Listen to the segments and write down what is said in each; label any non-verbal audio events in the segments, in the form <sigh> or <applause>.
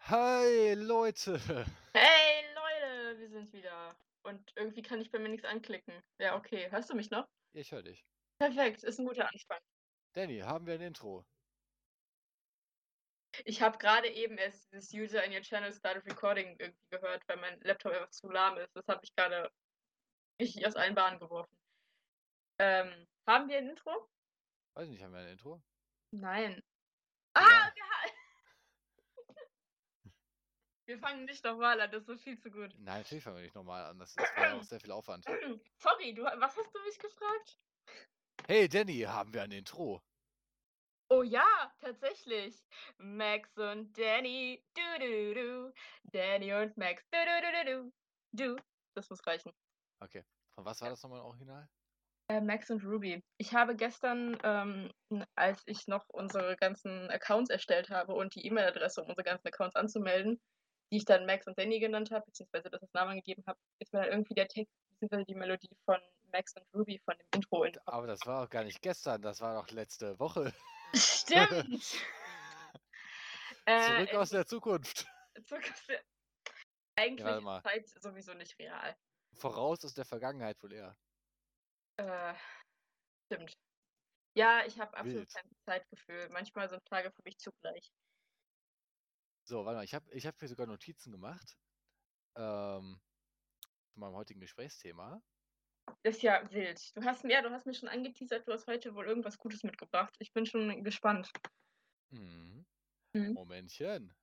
Hi Leute! <laughs> Hey Leute, wir sind wieder. Und irgendwie kann ich bei mir nichts anklicken. Ja, okay. Hörst du mich noch? Ich höre dich. Perfekt, ist ein guter Anfang. Danny, haben wir ein Intro? Ich habe gerade eben erst dieses User in your channel started recording irgendwie gehört, weil mein Laptop einfach zu lahm ist. Das habe ich gerade richtig aus allen Bahnen geworfen. Ähm, haben wir ein Intro? Weiß nicht, haben wir ein Intro? Nein. Ja. Ah, wir, ha- wir fangen nicht nochmal an, das ist viel zu gut. Nein, natürlich fangen wir nicht nochmal an. Das ist auch sehr viel Aufwand. <clears throat> Sorry, du, was hast du mich gefragt? Hey Danny, haben wir ein Intro? Oh ja, tatsächlich. Max und Danny, du du du. Danny und Max, du du du du du. Das muss reichen. Okay. Von was war das nochmal Original? Äh, Max und Ruby. Ich habe gestern, ähm, als ich noch unsere ganzen Accounts erstellt habe und die E-Mail-Adresse, um unsere ganzen Accounts anzumelden, die ich dann Max und Danny genannt habe, beziehungsweise das als Namen gegeben habe, ist mir dann irgendwie der Text, beziehungsweise die Melodie von Max und Ruby von dem Intro in <laughs> Aber das war auch gar nicht gestern, das war doch letzte Woche. Stimmt! <laughs> Äh, Zurück aus der Zukunft. <laughs> Zurück aus der- Eigentlich warte ist. Zeit sowieso nicht real. Voraus aus der Vergangenheit wohl eher. Äh, stimmt. Ja, ich habe absolut Wild. kein Zeitgefühl. Manchmal sind Tage für mich zugleich. So, warte mal, ich habe ich hab hier sogar Notizen gemacht. Ähm, zu meinem heutigen Gesprächsthema. Ist ja wild. Du hast mir, ja, du hast mir schon angeteasert, du hast heute wohl irgendwas Gutes mitgebracht. Ich bin schon gespannt. Mhm. Mhm. Momentchen.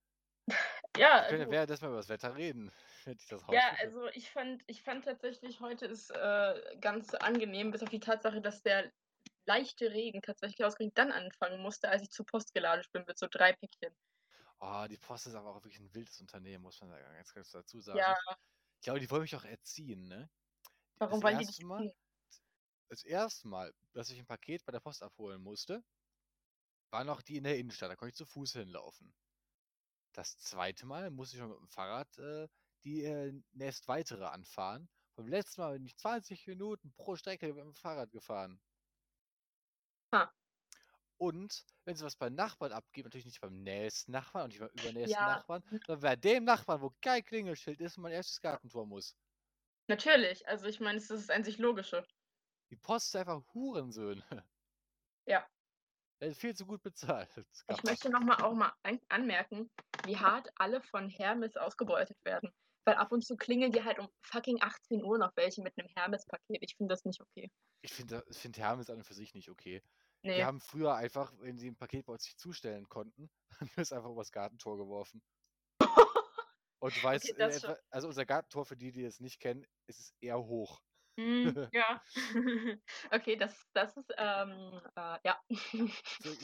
<laughs> Ja, können ja also, währenddessen mal über das Wetter reden. <laughs> ich das ja, also ich fand, ich fand tatsächlich, heute ist äh, ganz angenehm, bis auf die Tatsache, dass der leichte Regen tatsächlich ausgerechnet dann anfangen musste, als ich zur Post geladen bin mit so drei Päckchen. Oh, die Post ist aber auch wirklich ein wildes Unternehmen, muss man da ganz kurz dazu sagen. Ja, Ich glaube, die wollen mich auch erziehen, ne? warum das wollen die erste dich Mal, das erste Mal, dass ich ein Paket bei der Post abholen musste, war noch die in der Innenstadt. Da konnte ich zu Fuß hinlaufen. Das zweite Mal musste ich schon mit dem Fahrrad äh, die äh, nächst weitere anfahren. Beim letzten Mal bin ich 20 Minuten pro Strecke mit dem Fahrrad gefahren. Ha. Und wenn sie was bei Nachbarn abgeben, natürlich nicht beim nächsten Nachbarn und nicht beim übernächsten Ja, Nachbarn, sondern bei dem Nachbarn, wo kein Klingelschild ist und mein erstes Gartentor muss. natürlich. Also ich meine, es ist das einzig Logische. Die Post ist einfach Hurensöhne. Ja. <laughs> Er ist viel zu gut bezahlt. Das Ich möchte nochmal auch mal an anmerken, wie hart alle von Hermes ausgebeutet werden. Weil ab und zu klingeln die halt um fucking 18 Uhr noch welche mit einem Hermes-Paket. Ich finde das nicht okay. Ich finde find Hermes an und für sich nicht okay. Nee. haben früher einfach, wenn sie ein Paket bei uns nicht zustellen konnten, <laughs> haben wir es einfach übers Gartentor geworfen. Und du weißt, Okay, etwa, also unser Gartentor, für die, die es nicht kennen, ist es eher hoch. Hm, <laughs> ja. <laughs> okay, das, das ist, ähm, äh, ja.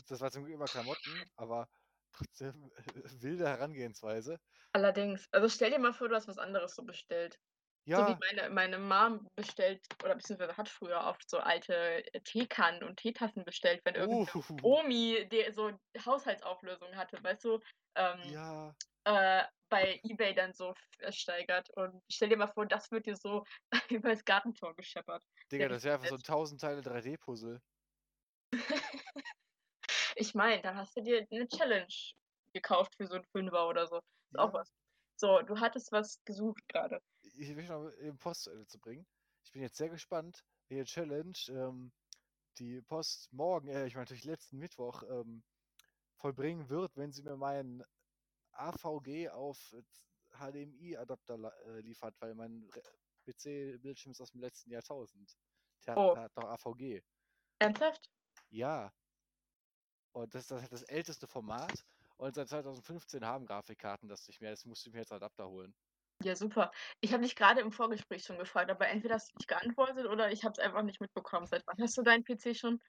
Das war zum Glück immer Klamotten, aber trotzdem äh, wilde Herangehensweise. Allerdings. Also stell dir mal vor, du hast was anderes so bestellt. So wie Ja, meine, meine Mom bestellt, oder beziehungsweise hat früher oft so alte äh, Teekannen und Teetassen bestellt, wenn irgendeine uh, Omi, die so Haushaltsauflösung hatte, weißt du, ähm, ja, äh, bei Ebay dann so versteigert. Und stell dir mal vor, das wird dir so <laughs> über das Gartentor gescheppert. Digga, das wäre einfach so ein nett. 1000 Teile 3D-Puzzle. <laughs> Ich meine, dann hast du dir eine Challenge gekauft für so einen Fünfer oder so. Ist auch Ja, was. So, du hattest was gesucht gerade. Ich will noch den Post zu Ende zu bringen. Ich bin jetzt sehr gespannt, welche Challenge ähm, die Post morgen, äh, ich meine natürlich letzten Mittwoch, ähm, vollbringen wird, wenn sie mir meinen AVG auf HDMI-Adapter äh, liefert, weil mein PC-Bildschirm ist aus dem letzten Jahrtausend. Der hat, Oh, hat noch AVG. ernsthaft? Ja, und das ist das, das älteste Format. Und seit 2015 haben Grafikkarten das nicht mehr. Das musste ich mir jetzt Adapter holen. Ja, super. Ich habe dich gerade im Vorgespräch schon gefragt, aber entweder hast du nicht geantwortet oder ich habe es einfach nicht mitbekommen. Seit wann hast du deinen PC schon?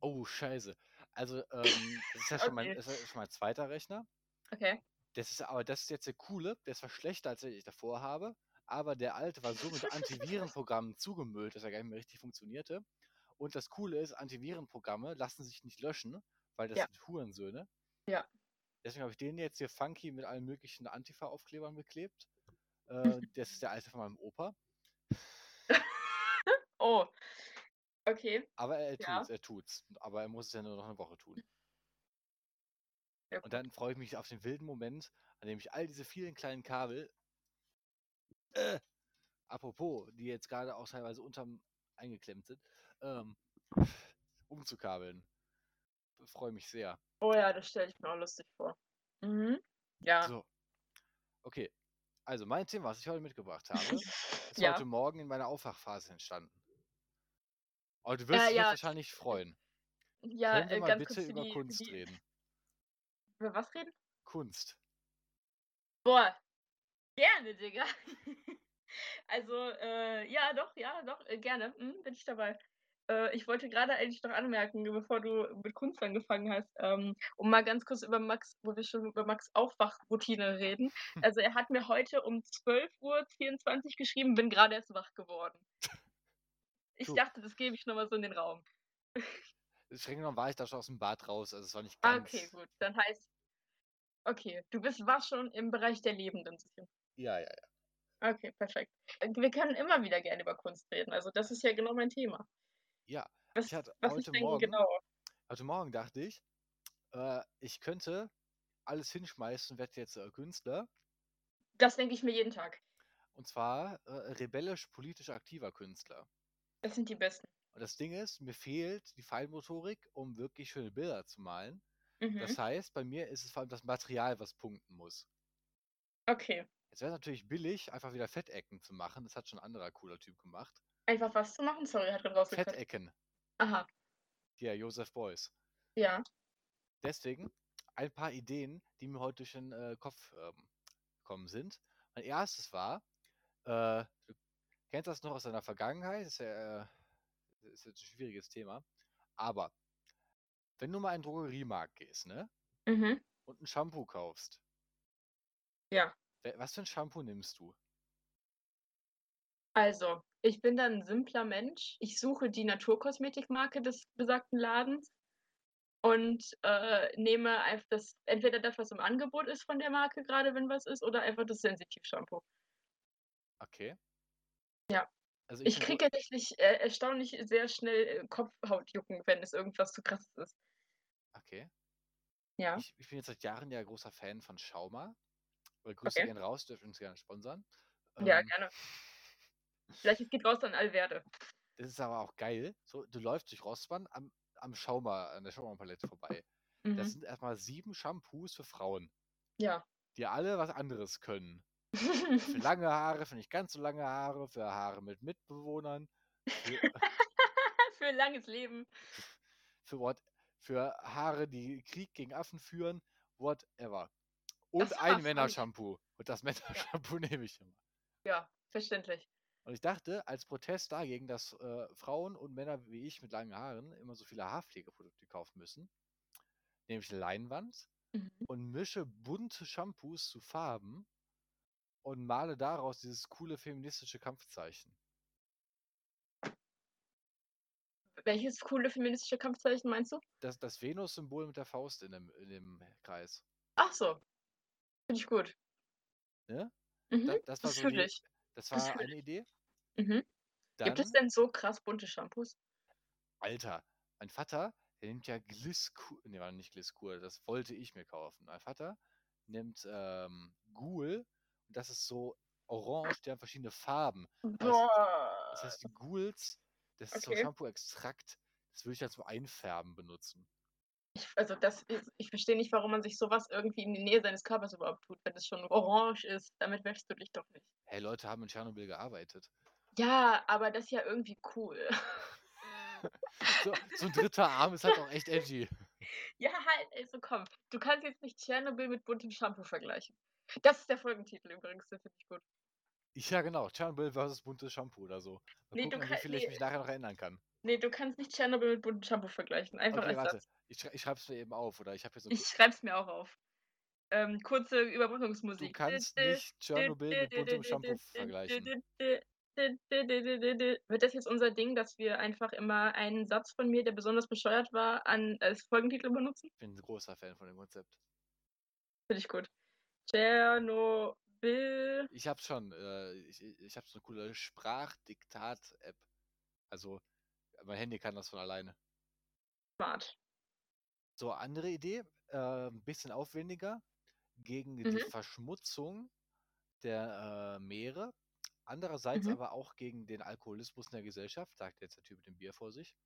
Oh, scheiße. Also, ähm, das ist ja schon mein, Okay, das ist ja schon mein zweiter Rechner. okay. Das ist aber das ist jetzt der coole, der ist zwar schlechter, als den ich davor habe, aber der alte war so mit Antivirenprogrammen zugemüllt, dass er gar nicht mehr richtig funktionierte. Und das Coole ist, Antivirenprogramme lassen sich nicht löschen, weil das Ja, sind Hurensöhne. ja. Deswegen habe ich den jetzt hier funky mit allen möglichen Antifa-Aufklebern beklebt. Äh, <laughs> das ist der alte von meinem Opa. <laughs> Oh, okay. Aber er Ja. tut's, er tut's. Aber er muss es ja nur noch eine Woche tun. Ja, Und dann freue ich mich auf den wilden Moment, an dem ich all diese vielen kleinen Kabel, äh, apropos, die jetzt gerade auch teilweise unterm eingeklemmt sind, ähm, umzukabeln. Freue mich sehr. Oh ja, das stelle ich mir auch lustig vor. Mhm. Ja. So. Okay. Also mein Thema, was ich heute mitgebracht habe, <laughs> ist Ja. heute Morgen in meiner Aufwachphase entstanden. Aber du wirst Äh, dich ja, wahrscheinlich freuen. Ja, Können wir äh, mal bitte über die, Kunst die, reden? Über was reden? Kunst. Boah, gerne, Digga. <laughs> Also, äh, ja, doch, ja, doch, äh, gerne. Mhm, bin ich dabei. Äh, ich wollte gerade eigentlich noch anmerken, bevor du mit Kunst angefangen hast, ähm, um mal ganz kurz über Max, wo wir schon über Max Aufwachroutine reden. Also er hat mir heute um 12.24 Uhr geschrieben, bin gerade erst wach geworden. Ich Du. dachte, das gebe ich nochmal so in den Raum. Streng genommen war ich da schon aus dem Bad raus, also es war nicht Ah, ganz. okay, gut. Dann heißt, okay, du bist war schon im Bereich der Lebenden. Ja, ja, ja. Okay, perfekt. Äh, Wir können immer wieder gerne über Kunst reden. Also das ist ja genau mein Thema. Ja, Was, ich hatte was ich heute denke, Morgen, genau. heute Morgen dachte ich, äh, ich könnte alles hinschmeißen, werde jetzt äh, Künstler. Das denke ich mir jeden Tag. Und zwar äh, rebellisch politisch aktiver Künstler. Das sind die Besten. Und das Ding ist, mir fehlt die Feinmotorik, um wirklich schöne Bilder zu malen. Mhm. Das heißt, bei mir ist es vor allem das Material, was punkten muss. Okay. Jetzt wäre es natürlich billig, einfach wieder Fettecken zu machen. Das hat schon ein anderer cooler Typ gemacht. Einfach was zu machen? Sorry, hat gerade rausgekriegt. Fettecken. Aha. Hier, Josef Beuys. Ja. Deswegen ein paar Ideen, die mir heute durch den äh, Kopf ähm, gekommen sind. Mein erstes war, äh, du kennst das noch aus deiner Vergangenheit, ist ja äh, ist jetzt ein schwieriges Thema, aber wenn du mal in den Drogeriemarkt gehst, ne, Mhm. und ein Shampoo kaufst, Ja. was für ein Shampoo nimmst du? Also, ich bin dann ein simpler Mensch. Ich suche die Naturkosmetikmarke des besagten Ladens und äh, nehme einfach das, entweder das, was im Angebot ist von der Marke, gerade wenn was ist, oder einfach das Sensitiv-Shampoo. Okay. Ja. Also Ich bin kriege tatsächlich äh, erstaunlich sehr schnell äh, Kopfhautjucken, wenn es irgendwas zu krasses ist. Okay. Ja. Ich, ich bin jetzt seit Jahren ja großer Fan von Schauma. Oder Grüße Okay. gehen raus, dürft uns gerne sponsern. Ja, Ähm, gerne. Vielleicht es geht raus an Alverde. Das ist aber auch geil. So, du läufst durch Rossmann am, am Schauma, an der Schauma-Palette vorbei. Das Mhm. sind erstmal sieben Shampoos für Frauen, Ja. die alle was anderes können. Für <laughs> lange Haare, für nicht ganz so lange Haare, für Haare mit Mitbewohnern, für, <laughs> Für ein langes Leben. für, what, für Haare, die Krieg gegen Affen führen, whatever. Und Das ein Männershampoo. Und das Männershampoo <laughs> nehme ich immer. Ja, verständlich. Und ich dachte, als Protest dagegen, dass äh, Frauen und Männer wie ich mit langen Haaren immer so viele Haarpflegeprodukte kaufen müssen, nehme ich Leinwand Mhm. und mische bunte Shampoos zu Farben und male daraus dieses coole feministische Kampfzeichen. Welches coole feministische Kampfzeichen meinst du? Das, das Venus-Symbol mit der Faust in dem, in dem Kreis. Ach so. Finde ich gut. Ne? Mhm. Da, das war das so die. Das das war fühl eine Idee. Mhm. Gibt es Dann, denn so krass bunte Shampoos? Alter, mein Vater, der nimmt ja Gliskur, ne, war nicht Gliskur, das wollte ich mir kaufen. Mein Vater nimmt ähm, Ghoul und das ist so orange, die haben verschiedene Farben. Das, Boah. das heißt, die Ghouls, das ist so Okay. Shampoo-Extrakt. Das würde ich dann zum Einfärben benutzen. Ich, also das ist, ich verstehe nicht, warum man sich sowas irgendwie in die Nähe seines Körpers überhaupt tut, wenn es schon orange ist. Damit wäschst du dich doch nicht. Hey, Leute haben in Tschernobyl gearbeitet. Ja, aber das ist ja irgendwie cool. <laughs> So, so ein dritter Arm ist halt auch echt edgy. ja, halt, also komm. Du kannst jetzt nicht Tschernobyl mit buntem Shampoo vergleichen. Das ist der Folgentitel übrigens, den finde ich gut. Ja, genau. Tschernobyl versus buntes Shampoo oder so. Mal Nee, du gucken, wie kann- viel ich nee. mich nachher noch erinnern kann. Nee, du kannst nicht Tschernobyl mit buntem Shampoo vergleichen. Einfach Okay, warte. Satz. Ich, schrei- ich schreib's mir eben auf, oder? Ich habe hier so Ich schreib's mir auch auf. Ähm, kurze Überbrückungsmusik. Du kannst nicht Tschernobyl mit buntem Shampoo vergleichen. Wird das jetzt unser Ding, dass wir einfach immer einen Satz von mir, der besonders bescheuert war, an, als Folgentitel benutzen? Ich bin ein großer Fan von dem Konzept. Finde ich gut. Tschernobyl. Ich habe schon, äh, ich, ich habe so eine coole Sprachdiktat-App. Also, mein Handy kann das von alleine. Smart. So, andere Idee. äh, ein bisschen aufwendiger gegen die Mhm. Verschmutzung der äh, Meere. Andererseits Mhm. aber auch gegen den Alkoholismus in der Gesellschaft, sagt jetzt der Typ mit dem Bier vor sich.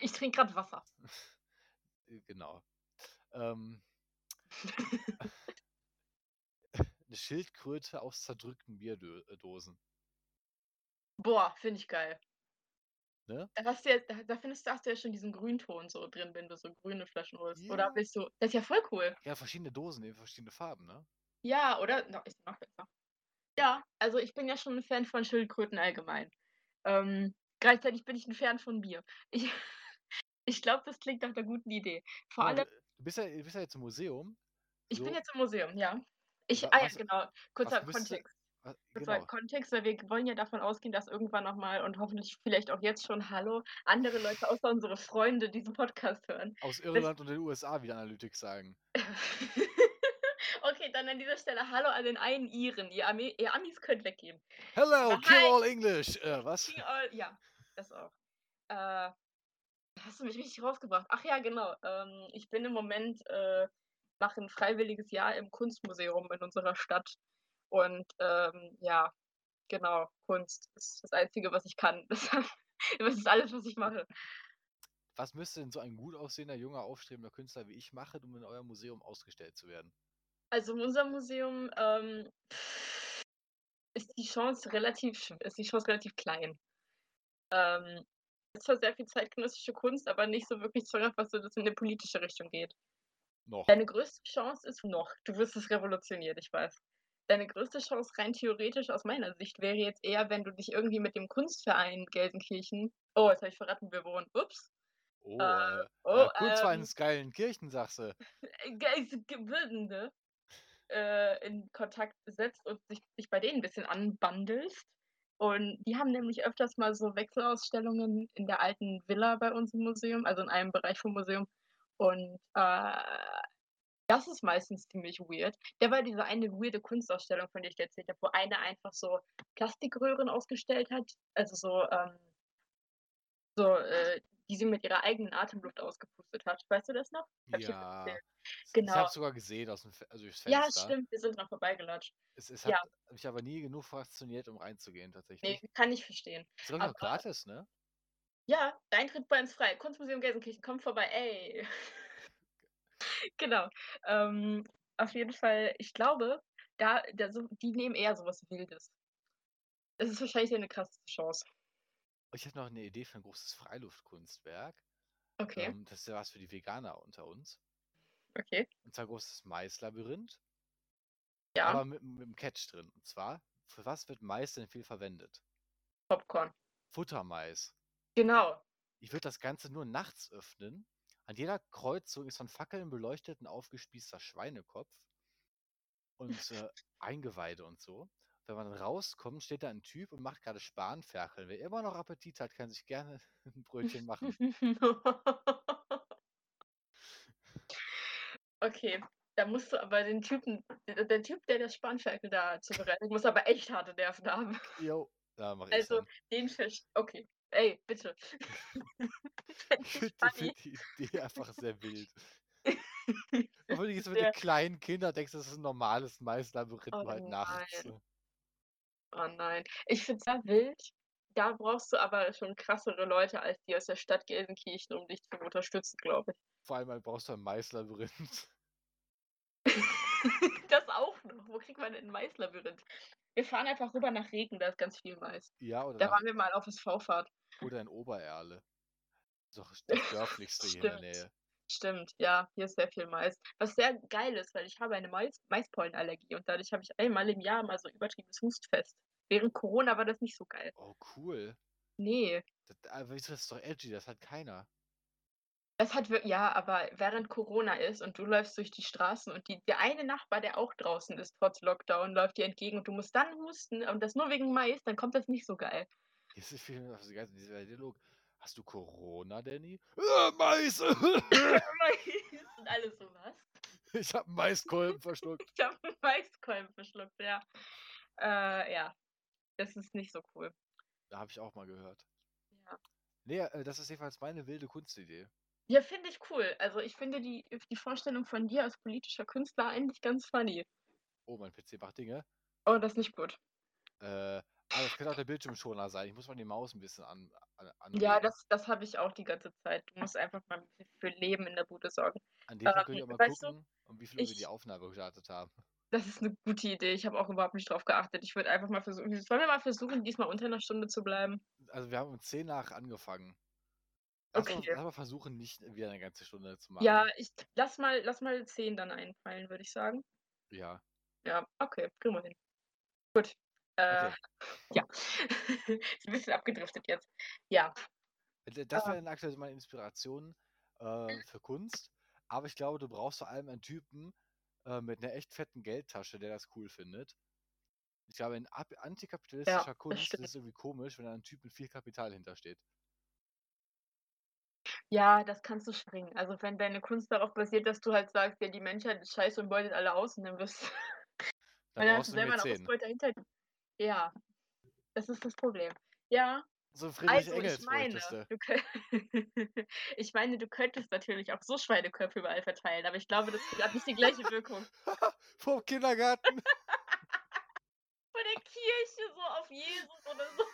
Ich trinke gerade Wasser. <laughs> Äh, Genau. Ähm, <laughs> eine Schildkröte aus zerdrückten Bierdosen. Boah, finde ich geil. Ne? Da hast du ja, da, da findest du, hast du ja schon diesen Grünton so drin, wenn du so grüne Flaschen holst. Oder Ja. willst du. Das ist ja voll cool. Ja, verschiedene Dosen in verschiedene Farben, ne? Ja, oder? No, ist noch besser. Ja, also ich bin ja schon ein Fan von Schildkröten allgemein. Ähm, gleichzeitig bin ich ein Fan von Bier. Ich, <laughs> ich glaube, das klingt nach einer guten Idee. Vor allem, du, bist ja, du bist ja jetzt im Museum. ich bin so, jetzt im Museum, ja. Ich, Wa- ah ja, was- genau. Kurzer müsste- Kontext. Wa- Kurzer genau. Kontext, weil wir wollen ja davon ausgehen, dass irgendwann nochmal und hoffentlich vielleicht auch jetzt schon, hallo, andere Leute außer unsere Freunde diesen Podcast hören. Aus Irland und den USA, wie die Analytics sagen. <laughs> okay, dann an dieser Stelle Hallo an den einen Iren. Ihr, Ami ihr Amis könnt weggehen. Hello, kill all English! Äh, was? King all, ja, das auch. Äh, hast du mich richtig rausgebracht? Ach ja, genau. Ähm, ich bin im Moment, äh, mache ein freiwilliges Jahr im Kunstmuseum in unserer Stadt. Und ähm, ja, genau, Kunst ist das Einzige, was ich kann. <laughs> Das ist alles, was ich mache. Was müsste denn so ein gut aussehender, junger, aufstrebender Künstler wie ich machen, um in eurem Museum ausgestellt zu werden? Also in unserem Museum ähm, ist die Chance relativ ist die Chance relativ klein. Ähm, es ist zwar sehr viel zeitgenössische Kunst, aber nicht so wirklich zwanghaft, was so das in eine politische Richtung geht. Noch. Deine größte Chance ist noch, du wirst es revolutioniert, ich weiß. Deine größte Chance rein theoretisch aus meiner Sicht wäre jetzt eher, wenn du dich irgendwie mit dem Kunstverein Gelsenkirchen. Oh, jetzt habe ich verraten, wir wohnen. Ups. Oh, äh, äh, oh, äh, Kurzweil ähm, in geilen Kirchen, sagst du. Gebildende äh, in Kontakt setzt und sich, sich bei denen ein bisschen anbandelst. Und die haben nämlich öfters mal so Wechselausstellungen in der alten Villa bei uns im Museum, also in einem Bereich vom Museum. Und äh, das ist meistens ziemlich weird. Der war diese eine weirde Kunstausstellung, von der ich erzählt habe, wo eine einfach so Plastikröhren ausgestellt hat, also so, ähm, so, äh, die sie mit ihrer eigenen Atemluft ausgepustet hat. Weißt du das noch? Hab ich Ja. Ich Genau. habe sogar gesehen aus dem also durchs Ja, Fenster. stimmt, wir sind noch vorbeigelatscht. Es, es Ja. hat mich aber nie genug fasziniert, um reinzugehen, Nee, tatsächlich. kann ich verstehen. Ist ich auch aber- gratis, ne? Ja, der Eintritt bei uns frei. Kunstmuseum Gelsenkirchen, kommt vorbei, ey. <laughs> genau. Ähm, auf jeden Fall, ich glaube, da, da so, die nehmen eher sowas Wildes. Das ist wahrscheinlich eine krasse Chance. Ich hätte noch eine Idee für ein großes Freiluftkunstwerk. Okay, Ähm, das ist ja was für die Veganer unter uns. okay. Und zwar ein großes Maislabyrinth, Ja, aber mit, mit einem Catch drin. Und zwar, für was wird Mais denn viel verwendet? Popcorn. Futtermais. Genau. Ich würde das Ganze nur nachts öffnen. An jeder Kreuzung ist von Fackeln beleuchtet ein aufgespießter Schweinekopf und äh, Eingeweide und so. Wenn man dann rauskommt, steht da ein Typ und macht gerade Spanferkeln. Wer immer noch Appetit hat, kann sich gerne <laughs> ein Brötchen machen. <laughs> okay, da musst du aber den Typen, der, Typ, der das Spanferkel da zubereitet, muss aber echt harte Nerven haben. Jo, da mache ich Also, dann. den Fisch. Okay. Ey, bitte. <laughs> <laughs> Ich finde die Idee einfach sehr wild. <laughs> Obwohl du jetzt mit den kleinen Kindern denkst, das ist ein normales Maislabyrinth, Oh halt nachts. nein. Oh nein. Ich finde es sehr wild. Da brauchst du aber schon krassere Leute als die aus der Stadt Gelsenkirchen, um dich zu unterstützen, glaube ich. Vor allem halt brauchst du ein Maislabyrinth. das auch noch. Wo kriegt man denn ein Maislabyrinth? Wir fahren einfach rüber nach Regen, da ist ganz viel Mais. Ja, oder, Da waren wir mal auf SV-Fahrt. Oder in Obererle. Das ist doch das <laughs> dörflichste hier in der. Nähe. Stimmt, ja, hier ist sehr viel Mais. Was sehr geil ist, weil ich habe eine Mais Maispollenallergie und dadurch habe ich einmal im Jahr mal so übertriebenes Hustfest. Während Corona war das nicht so geil. Oh, cool. Nee, Das, aber das ist doch edgy, das hat keiner. das hat ja, aber während Corona ist und du läufst durch die Straßen und die, der eine Nachbar, der auch draußen ist, trotz Lockdown, läuft dir entgegen und du musst dann husten und das nur wegen Mais, dann kommt das nicht so geil. Jetzt ist viel ganze, dieser Dialog. Hast du Corona, Danny? Äh, Mais! <laughs> Mais und alles so was. ich hab einen Maiskolben verschluckt. <laughs> Ich habe Maiskolben verschluckt, ja. Äh, ja, das ist nicht so cool. Da habe ich auch mal gehört. Ja. Nee, äh, das ist jedenfalls meine wilde Kunstidee. Ja, finde ich cool. Also, ich finde die die Vorstellung von dir als politischer Künstler eigentlich ganz funny. Oh, mein PC macht Dinge. Oh, das ist nicht gut. Äh, aber es könnte auch der Bildschirmschoner sein. Ich muss mal die Maus 'n bisschen an an Ja, das das habe ich auch die ganze Zeit. Du musst einfach mal für Leben in der Bude sorgen. An dem Ähm, könnte ich auch mal weißt du, gucken, um wie viel Uhr wir die Aufnahme gestartet haben. Das ist 'ne gute Idee. Ich habe auch überhaupt nicht drauf geachtet. Ich würde einfach mal versuchen sollen wir mal versuchen, diesmal unter 'ner Stunde zu bleiben? Also, wir haben um 10 nach angefangen. Lass mal Okay. lass mal versuchen, nicht wieder 'ne ganze Stunde zu Ja, machen. ich lass mal lass mal 10 dann einpeilen, würde ich sagen. Ja. Ja, okay, kriegen wir hin. Gut. Äh, Okay. <laughs> ja. <laughs> Ist 'n bisschen abgedriftet jetzt. Ja. D das Äh wären aktuell meine Inspirationen, äh, für Kunst. Aber ich glaube, du brauchst vor allem einen Typen, äh, mit 'ner echt fetten Geldtasche, der das cool findet. Ich glaube, in Ja, antikapitalistischer das Kunst ist es irgendwie komisch, wenn da 'n Typ mit viel Kapital hintersteht. Ja, das kannst du springen. Also, wenn deine Kunst darauf basiert, dass du halt sagst: „Ja, die Menschheit ist scheiße und beutet alle aus“, und dann wirst Dann <laughs> dann hast du selber 'n Mäzen. Ausbeuter hinter dir. Ja, das ist das Problem. Ja, So Friedrich also, ich Engels meine, bräuchtest du. <laughs> ich meine, du könntest natürlich auch so Schweineköpfe überall verteilen, aber ich glaube, das hat nicht die gleiche Wirkung. <laughs> Vorm Kindergarten. <laughs> Vor der Kirche, so auf Jesus oder so.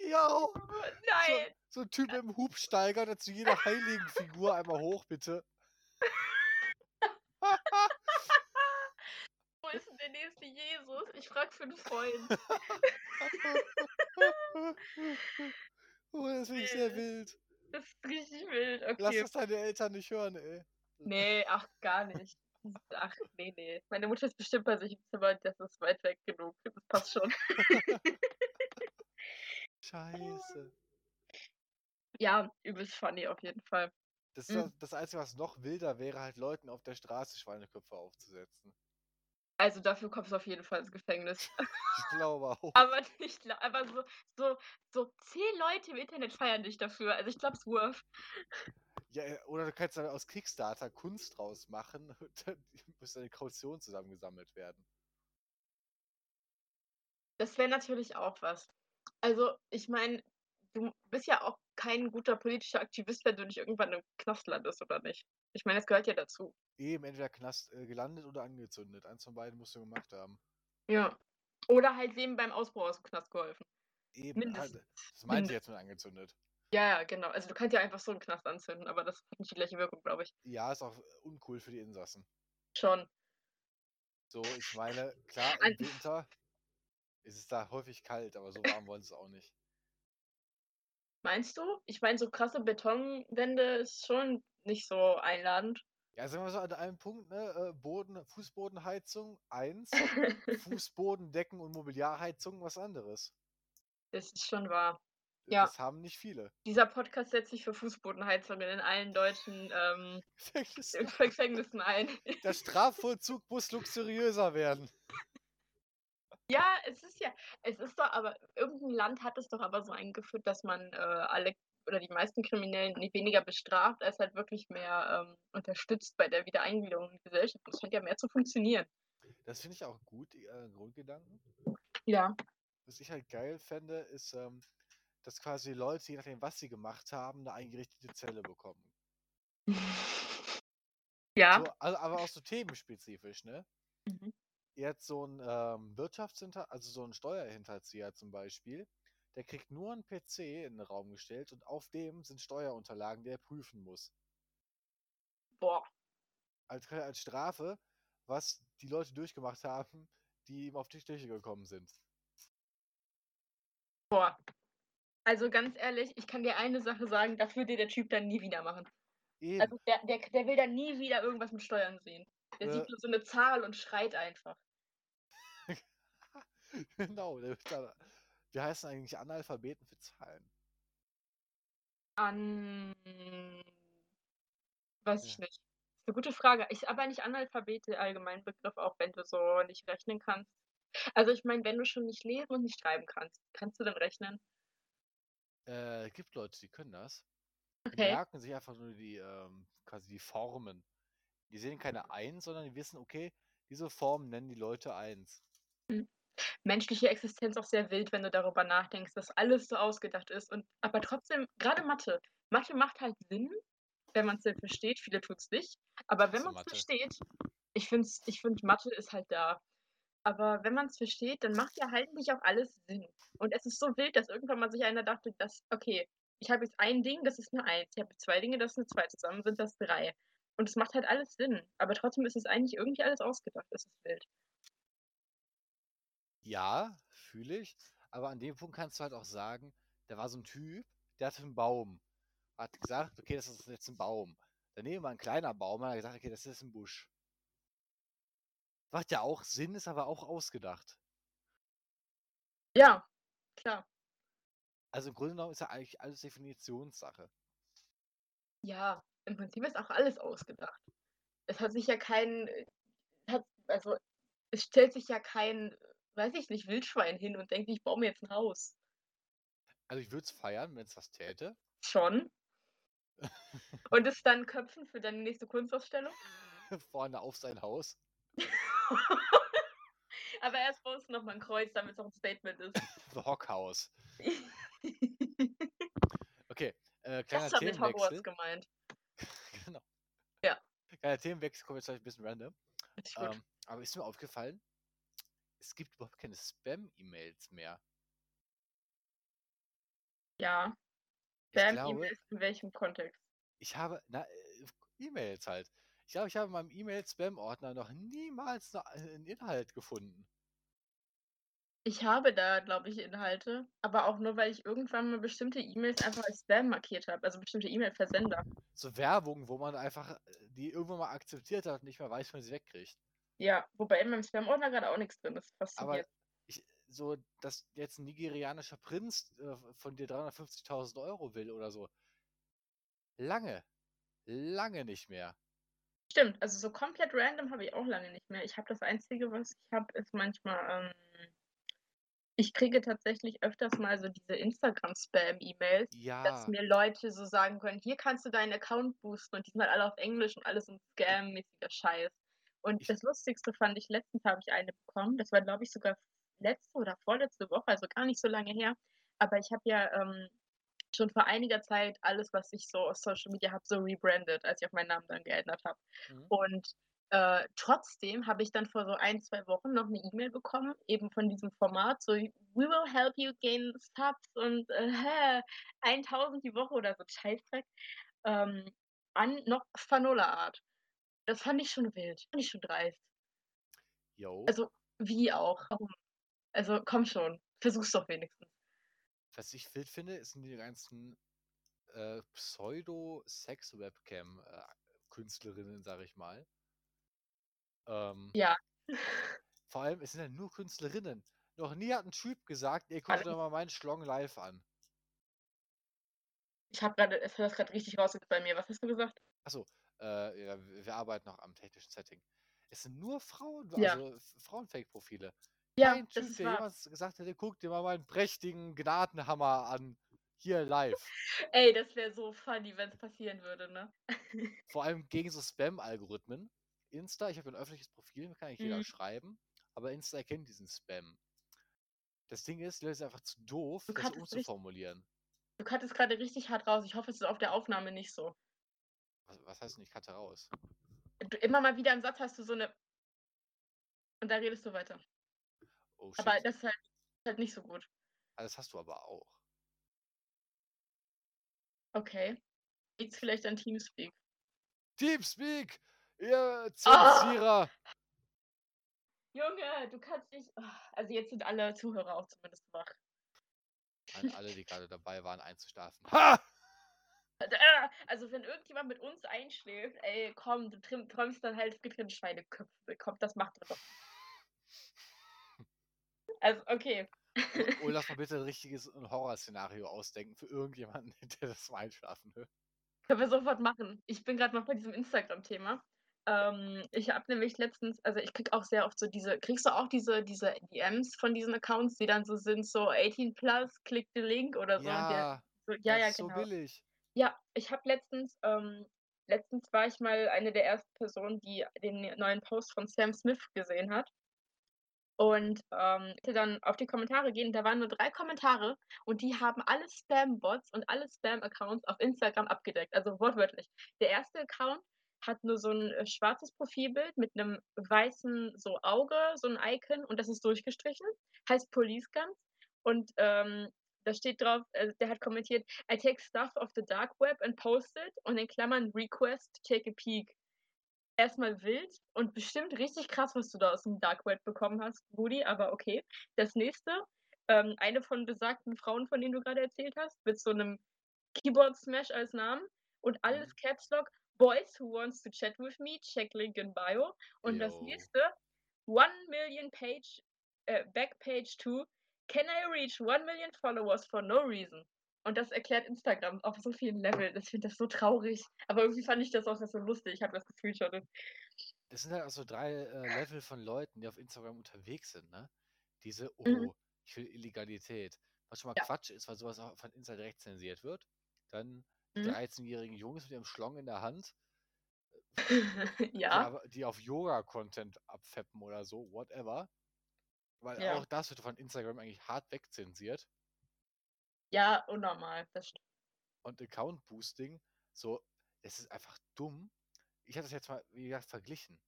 Jo. Oh, So nein. so 'n Typ mit'm Hubsteiger, der zu jeder Heiligenfigur „Einmal hoch, bitte.“ Wo ist 'n der nächste Jesus? Ich frage für 'n Freund. <laughs> Oh, das finde ich sehr wild. das ist richtig wild, Lass okay. das deine Eltern nicht hören, ey. Ne, ach, gar nicht. Ach, ne, ne. Meine Mutter ist bestimmt bei sich im Zimmer, das ist weit weg genug. Das passt schon. <laughs> Scheiße. Ja, übelst funny auf jeden Fall. Das Hm. das das Einzige, was noch wilder wäre, halt Leuten auf der Straße Schweineköpfe aufzusetzen. Also, dafür kommst du auf jeden Fall ins Gefängnis. Ich glaube auch. <laughs> Aber nicht aber so so so 10 Leute im Internet feiern dich dafür. Also, ich glaube, it's worth. Ja, äh, oder du kannst dann aus Kickstarter Kunst draus machen <laughs> und dann muss dann 'ne Kaution zusammengesammelt werden. Das wäre natürlich auch was. Also, ich meine, du bist ja auch kein guter politischer Aktivist, wenn du nicht irgendwann im Knast landest, oder nicht? Ich meine, das gehört ja dazu. Eben, entweder Knast, äh, gelandet oder angezündet. Eins von beiden musst du gemacht haben. Ja. Oder halt wem beim Ausbruch aus'm Knast geholfen. Eben, halt, Mindestens. das meinte ich jetzt mit angezündet. Ja, ja, genau. Also, du kannst ja einfach so 'n Knast anzünden, aber das hat nicht die gleiche Wirkung, glaube ich. Ja, ist auch uncool für die Insassen. Schon. So, ich meine, klar, im Winter ist es da häufig kalt, aber so warm wollen sie's auch nicht. Meinst du? Ich meine, so krasse Betonwände ist schon nicht so einladend. Ja, sagen wir so, an einem Punkt, ne, äh, Boden Fußbodenheizung 1, <laughs> Fußbodendecken und Mobiliarheizung was anderes. Das ist schon wahr. Ja. das haben nicht viele. Dieser Podcast setzt sich für Fußbodenheizungen in allen deutschen, ähm, <laughs> Gefängnissen. Gefängnissen ein. Der Strafvollzug muss luxuriöser werden. <laughs> Ja, es ist ja es ist doch aber irgend 'n Land hat es doch aber so eingeführt, dass man, äh, alle oder die meisten Kriminellen nicht weniger bestraft, als halt wirklich mehr, ähm, unterstützt bei der Wiedereingliederung in die Gesellschaft. Das scheint ja mehr zu funktionieren. Das finde ich auch gut, äh, Grundgedanken. Ja. Was ich halt geil fände, ist, ähm, dass quasi Leute, je nachdem, was sie gemacht haben, 'ne eingerichtete Zelle bekommen. <laughs> Ja. So, also aber auch so themenspezifisch, ne? Mhm. Jetzt so 'n, ähm, Wirtschaftshinter also, so 'n Steuerhinterzieher zum Beispiel, der kriegt nur 'n PC in 'nen Raum gestellt und auf dem sind Steuerunterlagen, die er prüfen muss. Boah. Als als Strafe, was die Leute durchgemacht haben, die ihm auf die Schliche gekommen sind. Boah. Also, ganz ehrlich, ich kann dir eine Sache sagen, das würde der Typ dann nie wieder machen. Eben. Also, der der der will dann nie wieder irgendwas mit Steuern sehen. Der Äh sieht nur so 'ne Zahl und schreit einfach. <laughs> Genau, wie heißen eigentlich Analphabeten für Zahlen? An weiß ich Ja. nicht. Ist 'ne gute Frage. Ist aber nicht Analphabet der Allgemeinbegriff, auch wenn du so nicht rechnen kannst? Also, ich meine, wenn du schon nicht lesen und nicht schreiben kannst, kannst du dann rechnen? Äh, gibt Leute, die können das. Die Okay. merken sich einfach nur die, ähm quasi die Formen. Die sehen keine 1, sondern die wissen: „Okay, diese Form nennen die Leute 1.“ Mhm. Menschliche Existenz auch sehr wild, wenn du darüber nachdenkst, dass alles so ausgedacht ist und aber trotzdem grade Mathe. Mathe macht halt Sinn, wenn man's denn versteht. Viele tun's nicht. Ich Aber wenn man's Mathe. versteht ich finde es ich finde, Mathe ist halt da. Aber wenn man's versteht, dann macht ja eigentlich auch alles Sinn. Und es ist so wild, dass irgendwann mal sich einer dachte, dass: „Okay, ich habe jetzt ein Ding, das ist 'ne 1. Ich habe 2 Dinge, das ist 'ne 2. Zusammen sind das 3.“ Und es macht halt alles Sinn. Aber trotzdem ist es eigentlich irgendwie alles ausgedacht. Es ist wild. Ja, fühle ich. Aber an dem Punkt kannst du halt auch sagen, da war so 'n Typ, der hatte 'n Baum. Hat gesagt: „Okay, das ist jetzt 'n Baum.“ Daneben war 'n kleiner Baum, hat er gesagt: „Okay, das ist 'n Busch.“ Macht ja auch Sinn, ist aber auch ausgedacht. Ja, klar. Also, im Grunde genommen ist ja eigentlich alles Definitionssache. Ja, im Prinzip ist auch alles ausgedacht. Es hat sich ja kein äh, hat also, es stellt sich ja kein, weiß ich nicht, Wildschwein hin und denkt: „Ich baue mir jetzt 'n Haus.“ Also, ich würde es feiern, wenn's was täte. Schon. Und es dann köpfen für deine nächste Kunstausstellung? <laughs> Vorne auf sein Haus. <laughs> Aber erst baust du noch mal 'n Kreuz, damit's auch 'n Statement ist. <laughs> The Hog House. Okay, äh, kleiner Das war mit Hogwarts gemeint. Genau. Ja. Kleiner Themenwechsel, kommt jetzt vielleicht 'n bisschen random. Ähm, aber ist mir aufgefallen, es gibt überhaupt keine Spam-E-Mails mehr. Ja. Spam-E-Mails in welchem Kontext? ich habe na, äh, E-Mails halt. Ich glaube, ich habe in meinem E-Mail-Spam-Ordner noch niemals äh, 'n Inhalt gefunden. Ich habe da, glaube ich, Inhalte, aber auch nur, weil ich irgendwann mal bestimmte E-Mails einfach als Spam markiert habe, also bestimmte E-Mail-Versender. So Werbung, wo man einfach, äh, die irgendwann mal akzeptiert hat und nicht mehr weiß, wie man sie wegkriegt. Ja, wobei in meinem Spam-Ordner grade auch nix drin ist. Aber Faszinierend. ich so, dass jetzt 'n nigerianischer Prinz, äh, von dir 350.000 € will oder so lange, lange nicht mehr. Stimmt, also so komplett random habe ich auch lange nicht mehr. Ich habe das Einzige, was ich habe, ist manchmal, ähm ich kriege tatsächlich öfters mal so diese Instagram-Spam-E-Mails, dass Ja. mir Leute so sagen können: „Hier kannst du deinen Account boosten“ und die sind halt alle auf Englisch und alles so 'n scam-mäßiger Scheiß. Und Ich das Lustigste fand ich, letztens habe ich eine bekommen, das war, glaube ich, sogar letzte oder vorletzte Woche, also gar nicht so lange her. Aber ich habe ja, ähm, schon vor einiger Zeit alles, was ich so auf Social Media habe, so rebrandet, als ich auch meinen Namen dann geändert habe. Mhm. Und, äh, trotzdem habe ich dann vor so 1, 2 Wochen noch 'ne E-Mail bekommen, eben von diesem Format, so: „We will help you gain Subs“ und, äh, hä, 1.000 die Woche oder so Scheißdreck, ähm, an noch Fanola-Art. Das fand ich schon wild, fand ich schon dreist. Jo. Also, wie auch? Warum? Also, komm schon, versuch's doch wenigstens. Was ich wild finde, sind die ganzen, äh, Pseudo-Sex-Webcam, äh, sage ich mal. Ähm Ja. vor allem, es sind ja nur Künstlerinnen. Noch nie hat 'n Typ gesagt: „Ey, guck dir Allerdings. doch mal meinen Schlong live an.“ Ich habe grade es ist grad richtig raus jetzt bei mir. Was hast du gesagt? Ach so, äh, ja, wir arbeiten noch am technischen Setting. Es sind nur Frauen, Ja. also Frauen-Fake-Profile. Ja, Kein Typ, der jemals gesagt hätte: „Guck dir mal meinen prächtigen Gnadenhammer an, hier live.“ <laughs> Ey, das wäre so funny, wenn's passieren würde, ne? <laughs> Vor allem gegen so Spam-Algorithmen. Insta ich habe 'n öffentliches Profil, kann eigentlich jeder Mhm. schreiben, aber Insta erkennt diesen Spam. Das Ding ist, die Leute sind einfach zu doof, Du das umzuformulieren. du cuttest grade richtig hart raus. Ich hoffe, es ist auf der Aufnahme nicht so. Was was heißt denn, ich cutte raus? Du immer mal wieder im Satz hast du so 'ne und dann redest du weiter. Oh Aber shit. das ist halt halt nicht so gut. Ah, das hast du aber auch. Okay. Liegt's vielleicht an Teamspeak? Teamspeak, ihr Ah! Zensierer! Junge, du kannst nicht also, jetzt sind alle Zuhörer auch zumindest wach. An alle, die <laughs> grade dabei waren einzuschlafen. <laughs> Ha! Also, wenn irgendjemand mit uns einschläft, ey, komm, du träumst dann halt getrennte Schweineköpfe. Komm, das macht man doch. <laughs> Also, okay. Oh, lass <laughs> mal bitte 'n richtiges Horrorszenario ausdenken für irgendjemanden, <laughs> der das zum Einschlafen hört. Können wir sofort machen. Ich bin grad noch bei diesem Instagram-Thema. Ähm, ich habe nämlich letztens also, ich kriege auch sehr oft so diese kriegst du auch diese diese DMs von diesen Accounts, die dann so sind, so 18 plus, click the link oder so und der Ja, so ja, ja, ist so genau. billig. Ja, ich habe letztens ähm, letztens war ich mal eine der ersten Personen, die den neuen Post von Sam Smith gesehen hat. Und, ähm, dann auf die Kommentare gehen, da waren nur 3 Kommentare und die haben alle Spam-Bots und alle Spam-Accounts auf Instagram abgedeckt, also wortwörtlich. Der erste Account hat nur so 'n, äh, schwarzes Profilbild mit 'nem weißen so Auge, so 'n Icon und das ist durchgestrichen, heißt Police Guns und, ähm, da steht drauf äh, der hat kommentiert: „I take stuff off the dark web and post it“ und in Klammern „request take a peek.“ Erst mal wild und bestimmt richtig krass, was du da aus'm Dark Web bekommen hast, Rudi, aber okay. Das nächste, ähm, eine von besagten Frauen, von denen du grade erzählt hast, mit so 'nem Keyboard Smash als Namen und alles Mhm. Caps Lock: „Boys who wants to chat with me, check link in bio.“ Und das Jo. nächste: „1.000.000 page äh, back page 2, can I reach 1.000.000 followers for no reason?“ Und das erklärt Instagram auf so vielen Leveln. Ich finde das so traurig, aber irgendwie fand ich das auch so lustig. Ich habe das gescreenshottet. Das sind halt auch so 3, äh, Level von Leuten, die auf Instagram unterwegs sind, ne? Diese: Mhm. „Oh, ich will Illegalität.“ Was schon mal Ja. Quatsch ist, weil so was auch von Insta direkt zensiert wird. Dann die Mhm. 13-jährigen Jungs mit ihrem Schlong in der Hand <laughs> die Ja. aber die auf Yoga-Content abfappen oder so, whatever. Weil Ja. auch das wird von Instagram eigentlich hart wegzensiert. Ja, unnormal, das st Und Account Boosting, so, es ist einfach dumm. Ich habe das jetzt mal, wie gesagt, verglichen.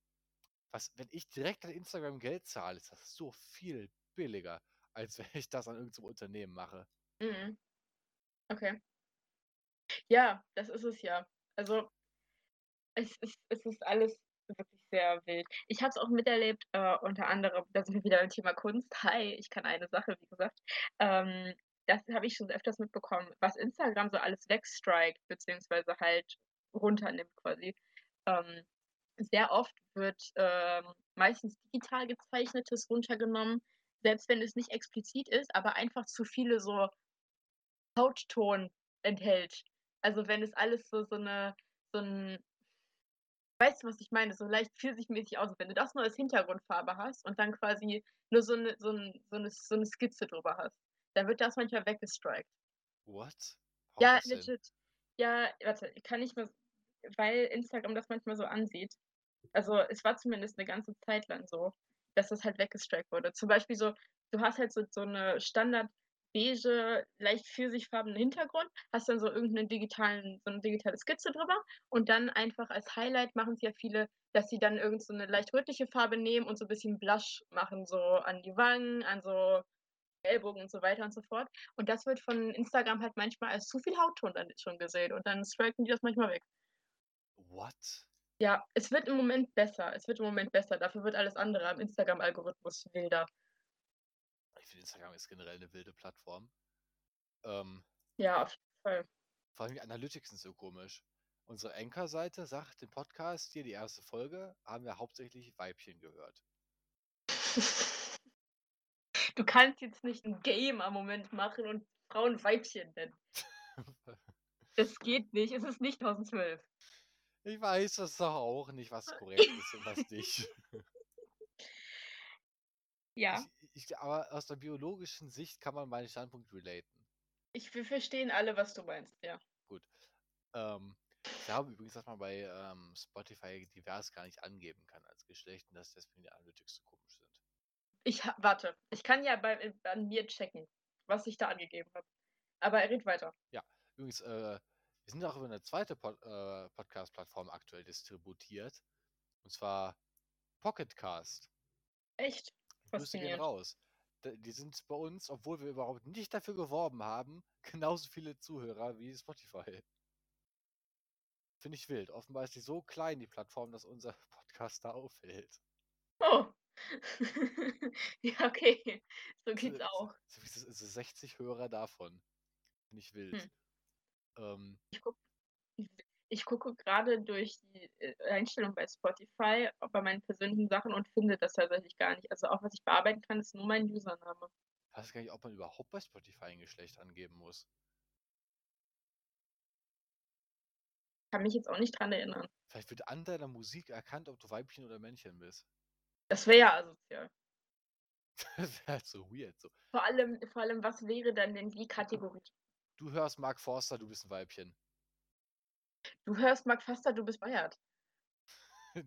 Was wenn ich direkt an Instagram Geld zahle, ist das so viel billiger, als <laughs> wenn ich das an irgend so 'nem Unternehmen mache. Mhm. Okay. Ja, das ist es ja. Also es ist es ist alles wirklich sehr wild. Ich habe es auch miterlebt, äh, unter anderem da sind wir wieder beim Thema Kunst. <laughs> Hi, ich kann eine Sache, wie gesagt. Ähm, das habe ich schon öfters mitbekommen, was Instagram so alles wegstrikt beziehungsweise halt runternimmt quasi. Ähm, sehr oft wird, ähm, meistens digital Gezeichnetes runtergenommen, selbst wenn es nicht explizit ist, aber einfach zu viele so Hautton enthält. Also, wenn es alles so so 'ne so 'n weißt du, was ich meine? So leicht pfirsichmäßig aussieht. Wenn du das nur als Hintergrundfarbe hast und dann quasi nur so 'ne so 'n so 'ne so 'ne Skizze drüber hast, dann wird das manchmal weggestrikt. What? Warum Ja, legit. Ja, warte, kann ich mal weil Instagram das manchmal so ansieht. Also, es war zumindest 'ne ganze Zeit lang so, dass das halt weggestrikt wurde. Zum Beispiel so, du hast halt so so 'ne Standard beige, leicht pfirsichfarbenen Hintergrund, hast dann so irgend 'nen digitalen so 'ne digitale Skizze drüber und dann einfach als Highlight machen's ja viele, dass sie dann irgend so 'ne leicht rötliche Farbe nehmen und so bisschen Blush machen, so an die Wangen, an so Ellbogen und so weiter und so fort. Und das wird von Instagram halt manchmal als zu viel Hautton dann schon gesehen und dann striken die das manchmal weg. What? Ja, es wird im Moment besser. Es wird im Moment besser. Dafür wird alles andere am Instagram-Algorithmus wilder. Instagram ist generell 'ne wilde Plattform. Ähm Ja, auf jeden Fall. vor allem die Analytics sind so komisch. Unsere Anchor-Seite sagt im Podcast hier, die 1. Folge haben wir hauptsächlich Weibchen gehört. <laughs> Du kannst jetzt nicht 'n Game am Moment machen und Frauen Weibchen nennen. <laughs> Das geht nicht. Es ist nicht 2012. Ich weiß das doch auch nicht, was korrekt ist und was nicht. <laughs> Ja. Ich aber aus der biologischen Sicht kann man meinen Standpunkt relaten. Ich wir verstehen alle, was du meinst, ja. Gut. Ähm, ich glaube übrigens, dass man bei, ähm, Spotify divers gar nicht angeben kann als Geschlecht und dass deswegen die Analytics so komisch sind. Ich warte, ich kann ja bei äh, an mir checken, was ich da angegeben habe. Aber red weiter. Ja, übrigens, äh, wir sind auch über 'ne 2. Pod äh, Podcast-Plattform aktuell distributiert, und zwar Pocket Cast. Echt? Grüße gehen raus. Die sind bei uns, obwohl wir überhaupt nicht dafür geworben haben, <laughs> genauso viele Zuhörer wie Spotify. Finde ich wild. Offenbar ist die so klein, die Plattform, dass unser <laughs> Podcast da auffällt. Oh. <laughs> Ja, okay. So geht's auch. so so so 60 Hörer davon. Finde ich wild. Hm. Ähm Ich gucke ich gucke grade durch die, äh, Einstellungen bei Spotify, bei meinen persönlichen Sachen und finde das tatsächlich gar nicht. Also, auch was ich bearbeiten kann, ist nur mein Username. Weiß gar nicht, ob man überhaupt bei Spotify 'n Geschlecht angeben muss. Kann mich jetzt auch nicht dran erinnern. Vielleicht wird an deiner Musik erkannt, ob du Weibchen oder Männchen bist. Das wäre ja asozial. <laughs> Das wäre halt so weird so. Vor allem vor allem, was wäre dann denn die Kategorie? Du hörst Mark Forster, du bist 'n Weibchen. Du hörst Mark Forster, du bist bescheuert.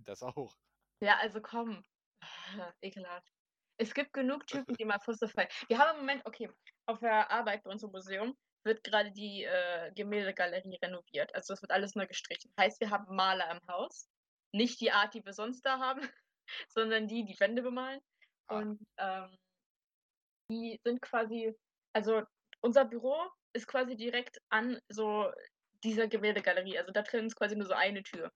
Das auch. Ja, also komm. <laughs> Ekelhaft. Es gibt genug Typen, die mal Fusse fallen. Wir haben im Moment okay, auf der Arbeit bei uns im Museum wird gerade die, äh, Gemäldegalerie renoviert. Also, das wird alles neu gestrichen. Heißt, wir haben Maler im Haus. Nicht die Art, die wir sonst da haben, <laughs> sondern die, die Wände bemalen. Ah. Und, ähm, die sind quasi also, unser Büro ist quasi direkt an so dieser Gemäldegalerie. Also, da drin ist quasi nur so eine Tür.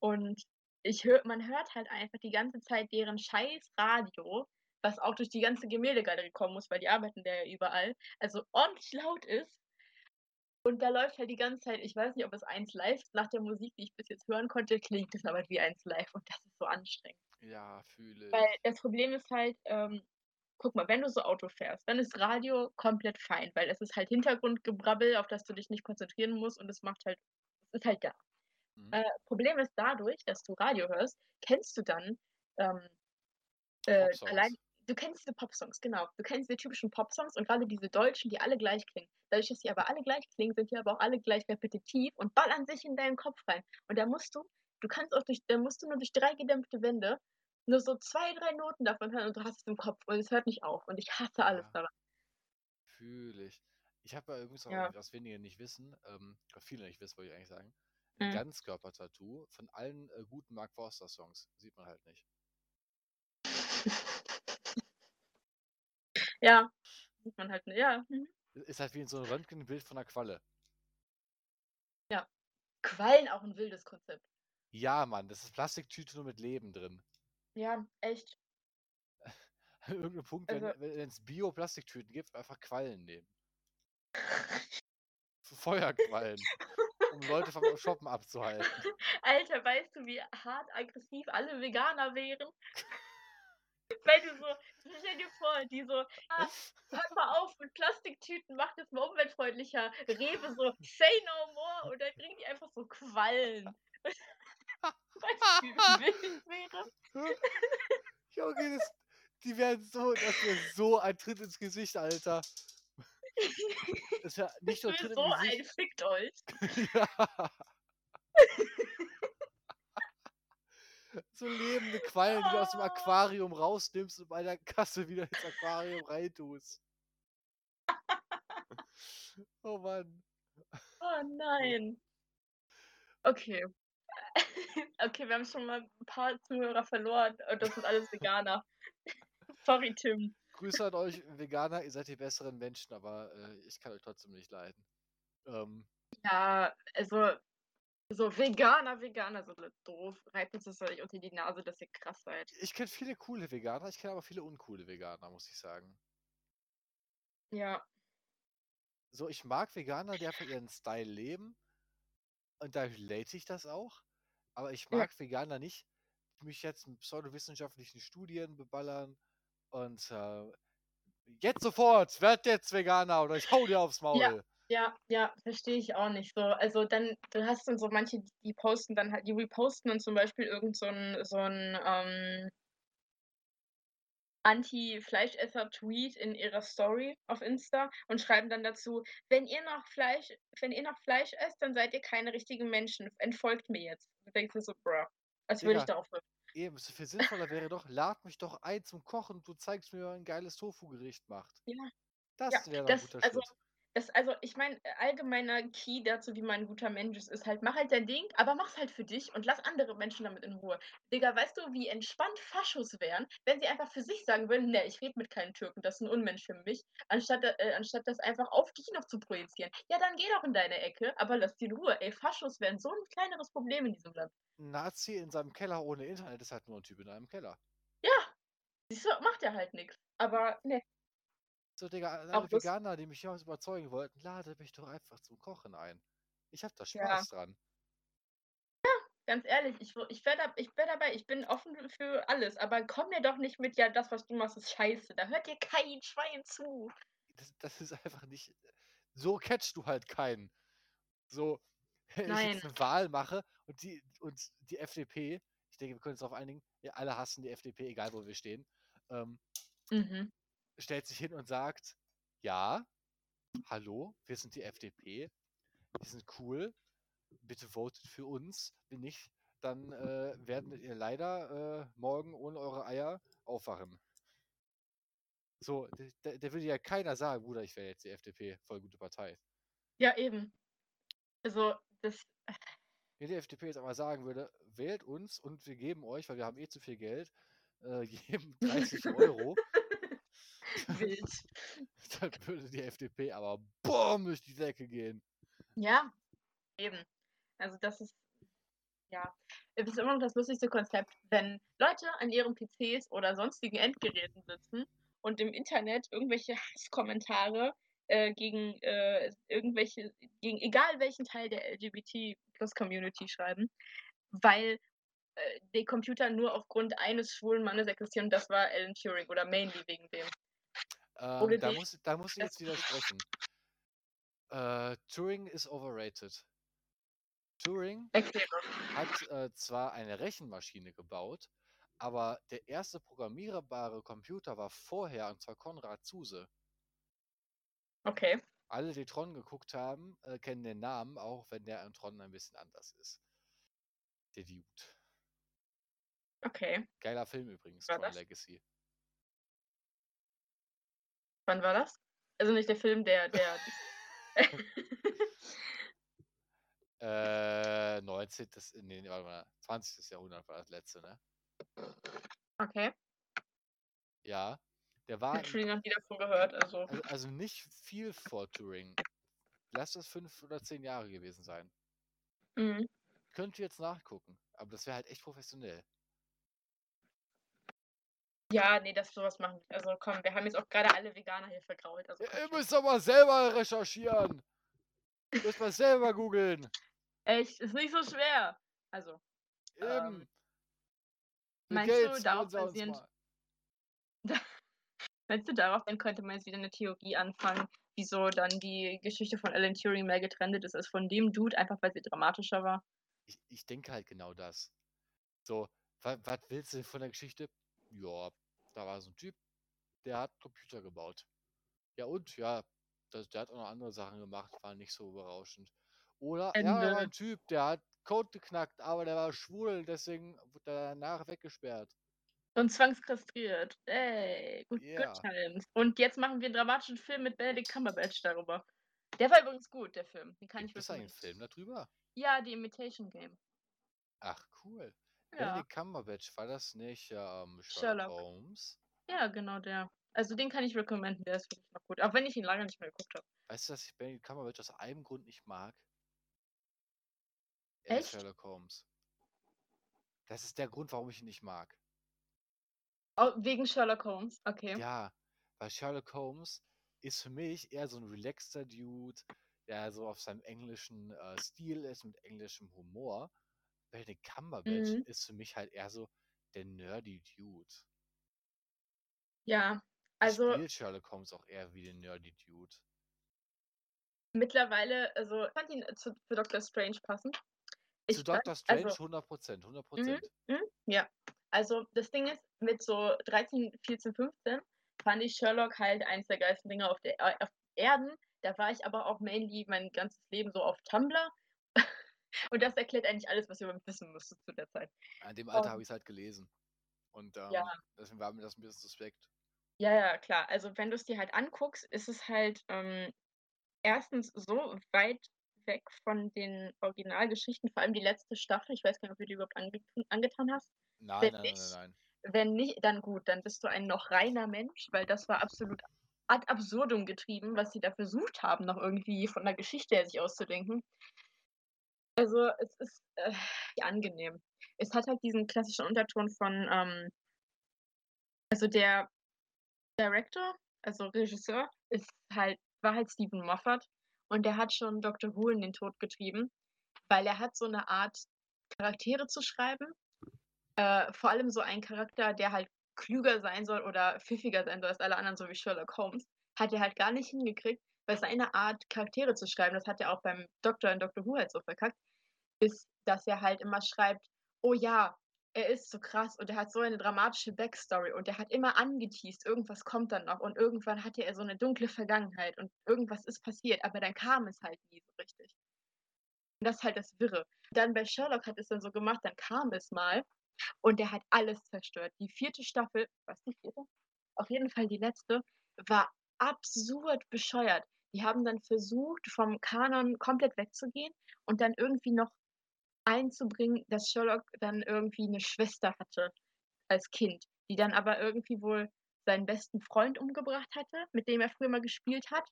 Und ich höre man hört halt einfach die ganze Zeit deren scheiß Radio, was auch durch die ganze Gemäldegalerie kommen muss, weil die arbeiten da ja überall, also ordentlich laut ist. Und da läuft halt die ganze Zeit ich weiß nicht, ob es eins live nach der Musik, die ich bis jetzt hören konnte, klingt es aber wie eins live und das ist so anstrengend. Ja, fühle Weil ich. das Problem ist halt, ähm, guck mal, wenn du so Auto fährst, dann ist Radio komplett fein, weil es ist halt Hintergrundgebrabbel, auf das du dich nicht konzentrieren musst und es macht halt es ist halt da. Mhm. Äh, Problem ist dadurch, dass du Radio hörst, kennst du dann, ähm, äh, allein du kennst diese Popsongs, genau. Du kennst diese typischen Popsongs und grade diese Deutschen, die alle gleich klingen. Dadurch, dass die aber alle gleich klingen, sind die aber auch alle gleich repetitiv und ballern sich in deinen Kopf rein. Und da musst du du kannst auch durch da musst du nur durch 3 gedämpfte Wände nur so 2, 3 Noten davon hören und du hast es im Kopf und es hört nicht auf und ich hasse alles Ja. daran. Fühle ich. Ich habe ja übrigens auch Ja. was wenige nicht wissen, ähm, oder viele nicht wissen, wollte ich eigentlich sagen, 'n Mhm. Ganzkörper-Tattoo von allen, äh, guten Mark Forster Songs. <laughs> Sieht man halt nicht. Ja, sieht man halt, ne ja, mhm. Ist halt wie in so 'n Röntgenbild von 'ner Qualle. Ja. Quallen, auch 'n wildes Konzept. Ja, Mann, das ist Plastiktüte nur mit Leben drin. Ja, echt. <laughs> An irgend 'nem Punkt, wenn Also wenn wenn's Bio-Plastiktüten gibt, einfach Quallen nehmen. Feuerquallen, um Leute vom Shoppen abzuhalten. <laughs> Alter, weißt du, wie hart aggressiv alle Veganer wären? <laughs> Weil du so stell dir vor, die so: „Ah, hört mal auf mit Plastiktüten, macht es mal umweltfreundlicher.“ Rewe so: „Say no more“ und dann kriegen die einfach so Quallen. Weißt du, wie wäre? Junge, das die wären so das wäre so ein Tritt ins Gesicht, Alter. Das wäre <laughs> nicht nur Tritt so im ein Gesicht „Fickt euch“. Ja. <laughs> So lebende Quallen, die du aus dem. Aquarium rausnimmst und bei der Kasse wieder ins Aquarium reintust. <laughs> Oh Mann. Oh nein. Okay. Okay, wir haben schon mal 'n paar Zuhörer verloren und das sind alles Veganer. Sorry, Tim. Grüße an euch Veganer, ihr seid die besseren Menschen, aber, äh, ich kann euch trotzdem nicht leiden. Ähm Ja, also so Veganer, Veganer alle doof. Reibt uns das nicht unter die Nase, dass ihr krass seid. Ich kenne viele coole Veganer, ich kenne aber viele uncoole Veganer, muss ich sagen. Ja. So, ich mag Veganer, die einfach ihren Style leben und da relate ich das auch, aber ich Ja. mag Veganer nicht, die mich jetzt mit pseudowissenschaftlichen Studien beballern und, äh: „Jetzt sofort, werd jetzt Veganer oder ich haue dir aufs Ja, Maul.“ ja, ja, verstehe ich auch nicht so. Also, dann du hast dann so manche, die posten dann halt die reposten dann zum Beispiel irgend so 'n so 'n, ähm Anti-Fleischesser-Tweet in ihrer Story auf Insta und schreiben dann dazu: „Wenn ihr noch Fleisch wenn ihr noch Fleisch esst, dann seid ihr keine richtigen Menschen. Entfolgt mir jetzt.“ Du denkst dir so: „Bro“, als würde ich darauf eben, so viel sinnvoller wäre doch: „Lad mich doch ein zum Kochen und du zeigst mir, wie man 'n geiles Tofu-Gericht macht.“ Ja. Ja, Das wäre doch 'n das guter also Schritt. Das also, ich meine, äh, allgemeiner Key dazu, wie man 'n guter Mensch ist, ist halt: Mach halt dein Ding, aber mach's halt für dich und lass andere Menschen damit in Ruhe. Digga, weißt du, wie entspannt Faschos wären, wenn sie einfach für sich sagen würden: „Ne, ich rede mit keinen Türken, das ist 'n Unmensch für mich“, anstatt äh, anstatt das einfach auf dich noch zu projizieren. Ja, dann geh doch in deine Ecke, aber lass die in Ruhe. Ey, Faschos wären so 'n kleineres Problem in diesem Land. Nazi in seinem Keller ohne Internet ist halt nur 'n Typ in einem Keller. Ja, siehst du, macht ja halt nix. Aber ne. So, Digga, alle Veganer, die mich jemals überzeugen wollten, ladet mich doch einfach zum Kochen ein. Ich habe da Ja. Spaß dran. Ja, ganz ehrlich, ich ich wäre da ich wäre dabei. Ich bin offen für alles, aber komm mir doch nicht mit: „Ja, das, was du machst, ist scheiße.“ Da hört dir kein Schwein zu. Das das ist einfach nicht so catchst du halt keinen. So, <laughs> wenn ich Nein. jetzt 'ne Wahl mache und die und die FDP ich denke, wir können uns darauf einigen, wir alle hassen die FDP, egal wo wir stehen, ähm Mhm. Stellt sich hin und sagt: „Ja, hallo, wir sind die FDP. Wir sind cool. Bitte votet für uns. Wenn nicht, dann, äh, werdet ihr leider, äh, morgen ohne eure Eier aufwachen.“ So, der, der, würde ja keiner sagen, Bruder, ich wäre jetzt die FDP, voll gute Partei. Ja, eben. Also, das. <laughs> Wenn die FDP jetzt aber sagen würde, wählt uns und wir geben euch, weil wir haben eh zu viel Geld, äh, <laughs> jedem <laughs> 30 Euro, Wild. <laughs> dann würde die FDP aber BOOM durch die Decke gehen. Ja, eben. Also das ist, ja, es ist immer noch das lustigste Konzept, wenn Leute an ihren PCs oder sonstigen Endgeräten sitzen und im Internet irgendwelche Hasskommentare äh, gegen äh, irgendwelche, gegen egal welchen Teil der LGBT-Plus-Community schreiben, weil äh, die Computer nur aufgrund eines schwulen Mannes existieren und das war Alan Turing oder mainly wegen dem. Ähm, da, muss, da muss ich jetzt widersprechen. Äh, Turing ist overrated. Turing Erkläre. hat äh, zwar eine Rechenmaschine gebaut, aber der erste programmierbare Computer war vorher, und zwar Konrad Zuse. Okay. Alle, die Tron geguckt haben, äh, kennen den Namen, auch wenn der in Tron ein bisschen anders ist. Der Dude. Okay. Geiler Film übrigens, War Tron das? Legacy. Wann war das? Also nicht der Film, der, der. <laughs> Äh, 19. Nee, warte mal, 20. Jahrhundert war das letzte, ne? okay. Ja. Der war Hab schon noch nie davon gehört, also. also, also nicht viel vor Turing. Lass das fünf oder zehn Jahre gewesen sein. Mhm. Könnt ihr jetzt nachgucken, aber das wäre halt echt professionell. Ja, nee, das sowas machen. Also komm, wir haben jetzt auch gerade alle Veganer hier vergrault. Also komm ihr müsst doch mal selber recherchieren. Ihr müsst mal selber googeln. Echt, ist nicht so schwer. Also, Eben. Ähm, meinst <laughs> du, darauf basierend- meinst du darauf, dann könnte man jetzt wieder eine Theorie anfangen, wieso dann die Geschichte von Alan Turing mehr getrennt ist als von dem Dude, einfach weil sie dramatischer war? Ich, ich denke halt genau das. So, was willst du von der Geschichte? Ja, da war so ein Typ, der hat Computer gebaut. Ja und? Ja, das, der hat auch noch andere Sachen gemacht, war nicht so berauschend. Oder, ja, da war Ende. ein Typ, der hat Code geknackt, aber der war schwul, deswegen wurde er danach weggesperrt. Und zwangskastriert. Ey, gut, Ja. good times. Und jetzt machen wir einen dramatischen Film mit Benedict Cumberbatch darüber. Der war übrigens gut, der Film. Den kann Gibt ich es einen recommenden. Film darüber? Ja, die Imitation Game. Ach, cool. Ja. Benedict Cumberbatch, war das nicht ähm, Sherlock, Sherlock. Holmes? Ja, genau der. Also den kann ich recommenden, der ist wirklich noch gut. Auch wenn ich ihn lange nicht mehr geguckt habe. Weißt du, dass ich Benedict Cumberbatch aus einem Grund nicht mag? Er Echt? Sherlock Holmes. Das ist der Grund, warum ich ihn nicht mag. Oh, wegen Sherlock Holmes, okay. Ja, weil Sherlock Holmes ist für mich eher so ein relaxter Dude, der so auf seinem englischen äh, Stil ist, mit englischem Humor. Benedict Cumberbatch Mhm. ist für mich halt eher so der nerdy Dude. Ja, also spielt Sherlock Holmes auch eher wie den nerdy Dude. mittlerweile, also ich fand ihn zu, für Doctor Strange passend. Zu Ich fand, Doctor Strange also, 100%, 100%. ja, also das Ding ist, mit so 13, 14, 15 fand ich Sherlock halt eins der geilsten Dinge auf, der, auf Erden. Da war ich aber auch mainly mein ganzes Leben so auf Tumblr. Und das erklärt eigentlich alles, was mich wissen müsstet zu der Zeit. An dem Alter habe ich es halt gelesen. Und ähm, Ja. deswegen war mir das ein bisschen suspekt. Ja, ja, klar. Also wenn du es dir halt anguckst, ist es halt ähm, erstens so weit weg von den Originalgeschichten, vor allem die letzte Staffel. Ich weiß gar nicht, ob du die überhaupt ange angetan hast. Nein, Wenn nein, nein, nicht, nein, nein. Wenn nicht, dann gut, dann bist du ein noch reiner Mensch, weil das war absolut ad absurdum getrieben, was sie da versucht haben, noch irgendwie von der Geschichte her sich auszudenken. Also es ist äh, angenehm. Es hat halt diesen klassischen Unterton von, ähm, also der Director, also Regisseur, ist halt, war halt Stephen Moffat und der hat schon Dr. Who in den Tod getrieben, weil er hat so eine Art Charaktere zu schreiben. Äh, vor allem so ein Charakter, der halt klüger sein soll oder pfiffiger sein soll als alle anderen, so wie Sherlock Holmes, hat er halt gar nicht hingekriegt, weil seine Art, Charaktere zu schreiben, das hat er auch beim Doktor in Dr. Who halt so verkackt, ist, dass er halt immer schreibt, oh ja, er ist so krass und er hat so eine dramatische Backstory und er hat immer angeteased, irgendwas kommt dann noch und irgendwann hatte er so eine dunkle Vergangenheit und irgendwas ist passiert, aber dann kam es halt nie so richtig. Und das ist halt das Wirre. Dann bei Sherlock hat es dann so gemacht, dann kam es mal und der hat alles zerstört. Die vierte Staffel, was die vierte? Auf jeden Fall die letzte war absurd bescheuert. Die haben dann versucht, vom Kanon komplett wegzugehen und dann irgendwie noch einzubringen, dass Sherlock dann irgendwie eine Schwester hatte als Kind, die dann aber irgendwie wohl seinen besten Freund umgebracht hatte, mit dem er früher mal gespielt hat.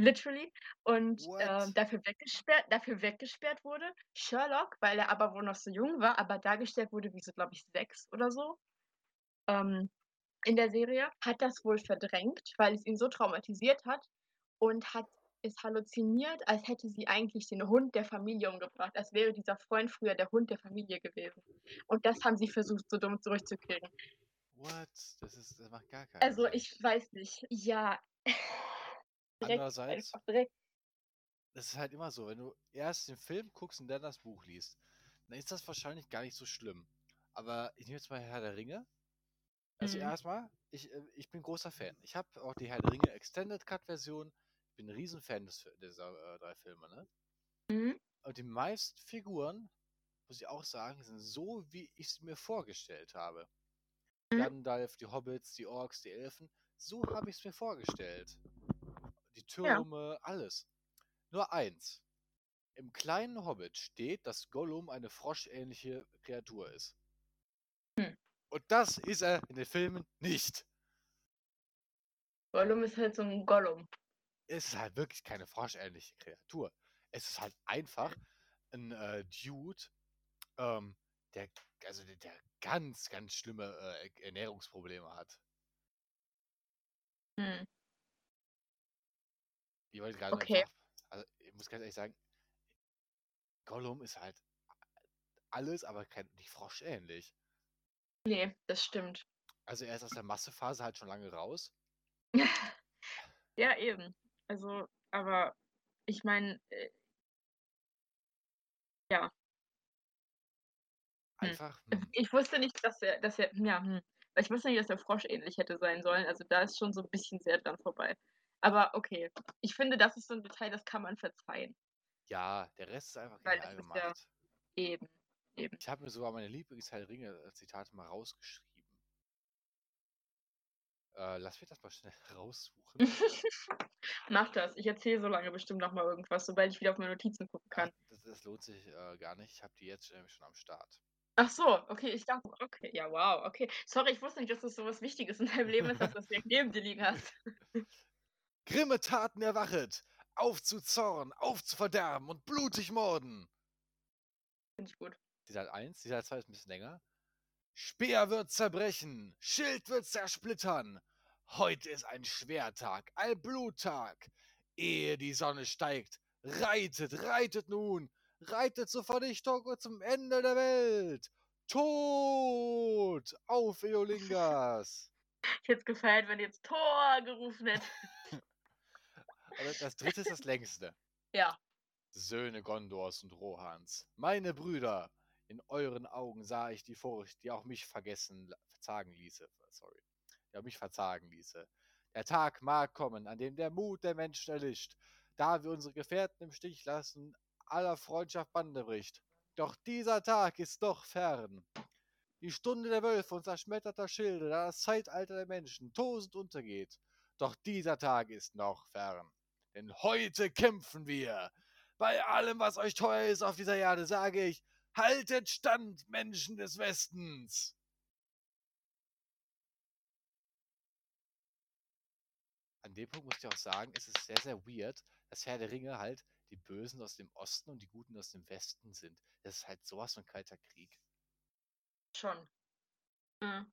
Literally. Und äh, What? dafür, weggesperrt, dafür weggesperrt wurde. Sherlock, weil er aber wohl noch so jung war, aber dargestellt wurde wie so, glaube ich, sechs oder so. Ähm, in der Serie, hat das wohl verdrängt, weil es ihn so traumatisiert hat und hat es halluziniert, als hätte sie eigentlich den Hund der Familie umgebracht, als wäre dieser Freund früher der Hund der Familie gewesen. Und das haben sie versucht, so dumm zurückzukriegen. What? Das ist, das macht gar keinen Also Sinn. ich weiß nicht. Ja. <laughs> Andererseits, direkt. das ist halt immer so, wenn du erst den Film guckst und dann das Buch liest, dann ist das wahrscheinlich gar nicht so schlimm. Aber ich nehme jetzt mal Herr der Ringe. Also Mhm. erstmal, ich, äh, ich bin großer Fan. Ich habe auch die Herr der Ringe Extended Cut Version. Ich bin ein Riesenfan des, dieser äh, drei Filme, ne? Mhm. Und die meisten Figuren, muss ich auch sagen, sind so, wie ich es mir vorgestellt habe. Mhm. Gandalf, die Hobbits, die Orks, die Elfen, so habe ich es mir vorgestellt. Die Ja. Türme, alles. Nur eins. Im kleinen Hobbit steht, dass Gollum eine froschähnliche Kreatur ist. Hm. Und das ist er in den Filmen nicht. Gollum ist halt so ein Gollum. Es ist halt wirklich keine froschähnliche Kreatur. Es ist halt einfach ein äh, Dude, ähm, der, also der, der ganz, ganz schlimme äh, Ernährungsprobleme hat. Hm. Ich wollte gerade Okay. also ich muss ganz ehrlich sagen, Gollum ist halt alles, aber kein, nicht froschähnlich. Nee, das stimmt. Also er ist aus der Massephase halt schon lange raus. <laughs> Ja, eben. Also, aber ich meine, äh, ja. Hm. Einfach, Also, hm, Ich wusste nicht, dass er, dass er, ja, hm. Ich wusste nicht, dass er froschähnlich hätte sein sollen. Also da ist schon so ein bisschen sehr dran vorbei. Aber okay. Ich finde, das ist so ein Detail, das kann man verzeihen. ja, der Rest ist einfach Weil genial ist ja- gemacht. Eben. Eben. Ich habe mir sogar meine Lieblings-Herr Ringe-Zitate mal rausgeschrieben. Äh, lass mich das mal schnell <laughs> raussuchen. <laughs> Mach das. Ich erzähle so lange bestimmt noch mal irgendwas, sobald ich wieder auf meine Notizen gucken Ach, kann. das, das lohnt sich äh, gar nicht. Ich habe die jetzt nämlich schon am Start. Ach so, okay, ich dachte, okay, ja, wow, okay. Sorry, ich wusste nicht, dass das so was Wichtiges in deinem Leben ist, dass du das direkt neben dir liegen hast. <laughs> Grimme Taten erwachet! Auf zu Zorn, auf zu verderben und blutig morden! Finde ich gut. Zitat 1, Zitat 2 ist ein bisschen länger. Speer wird zerbrechen, Schild wird zersplittern. Heute ist ein Schwertag, ein Bluttag. Ehe die Sonne steigt, reitet, reitet nun, reitet zur Vernichtung und zum Ende der Welt. Tod auf Eolingas. Ich hätte es gefeiert, wenn jetzt Tor gerufen. <laughs> Aber das dritte ist das längste. Ja. Söhne Gondors und Rohans, meine Brüder, in euren Augen sah ich die Furcht, die auch mich vergessen, verzagen ließe. Sorry. Die auch mich verzagen ließe. Der Tag mag kommen, an dem der Mut der Menschen erlischt, da wir unsere Gefährten im Stich lassen, aller Freundschaft Bande bricht. Doch dieser Tag ist doch fern. Die Stunde der Wölfe und zerschmetterter Schilde, da das Zeitalter der Menschen tosend untergeht. Doch dieser Tag ist noch fern. Denn heute kämpfen wir. Bei allem, was euch teuer ist auf dieser Erde, sage ich, haltet stand, Menschen des Westens. An dem Punkt muss ich auch sagen, es ist sehr, sehr weird, dass Herr der Ringe halt die Bösen aus dem Osten und die Guten aus dem Westen sind. Das ist halt sowas von kalter Krieg. Schon. Mhm.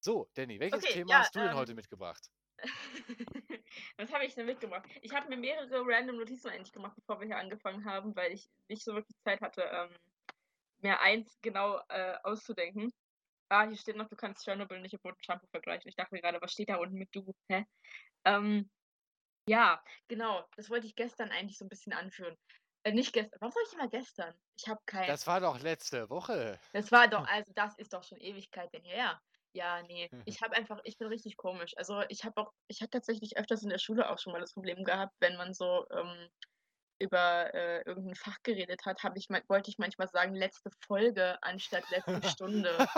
So, Danny, welches Okay, Thema ja, hast du denn ähm, heute mitgebracht? <laughs> Was habe ich denn mitgebracht? Ich habe mir mehrere random Notizen eigentlich gemacht, bevor wir hier angefangen haben, weil ich nicht so wirklich Zeit hatte, ähm, mir eins genau äh, auszudenken. Ah, hier steht noch, du kannst Chernobyl nicht mit Shampoo vergleichen. Ich dachte mir gerade, was steht da unten mit du? Hä? Ähm, ja, genau. Das wollte ich gestern eigentlich so ein bisschen anführen. Äh, nicht gestern. Warum sage ich immer gestern? Ich habe kein. Das war doch letzte Woche. Das war doch, also das ist doch schon Ewigkeiten her. Ja, nee, ich habe einfach, ich bin richtig komisch. Also ich habe auch, ich hatte tatsächlich öfters in der Schule auch schon mal das Problem gehabt, wenn man so ähm, über äh, irgendein Fach geredet hat, habe ich, wollte ich manchmal sagen, letzte Folge anstatt letzte Stunde.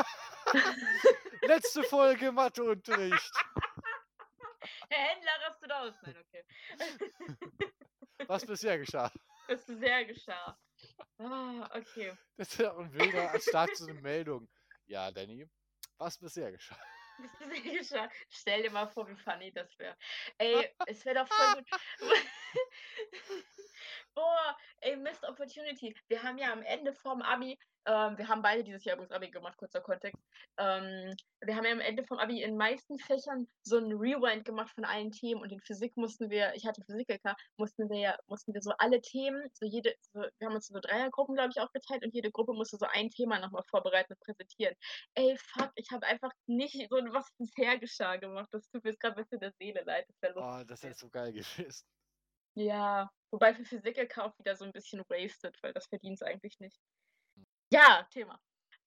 <laughs> Letzte Folge Matheunterricht. <laughs> Herr Händler rastet aus. Nein, okay. Was bisher geschah. <laughs> Was bisher geschah. Ah, okay. Das ist ja auch ein wilder Start zu einer Meldung. Ja, Danny, was bisher geschah. Was bisher geschah. Stell dir mal vor, wie funny das wäre. Ey, es wäre doch voll gut. <laughs> Boah, ey, Missed Opportunity. Wir haben ja am Ende vom Abi, ähm, wir haben beide dieses Jahr übrigens Abi gemacht, kurzer Kontext. Ähm, wir haben ja am Ende vom Abi in meisten Fächern so ein Rewind gemacht von allen Themen und in Physik mussten wir, ich hatte Physik LK, mussten wir ja, mussten wir so alle Themen, so jede, so, wir haben uns so Dreiergruppen, glaube ich, aufgeteilt und jede Gruppe musste so ein Thema nochmal vorbereiten und präsentieren. Ey, fuck, ich habe einfach nicht so was bisher geschah gemacht. Das tut mir jetzt gerade ein bisschen der Seele leid. Das lustig. Oh, das wäre so geil gewesen. Ja, wobei für Physik LK auch wieder so ein bisschen wasted, weil das verdient es eigentlich nicht. Ja, Thema.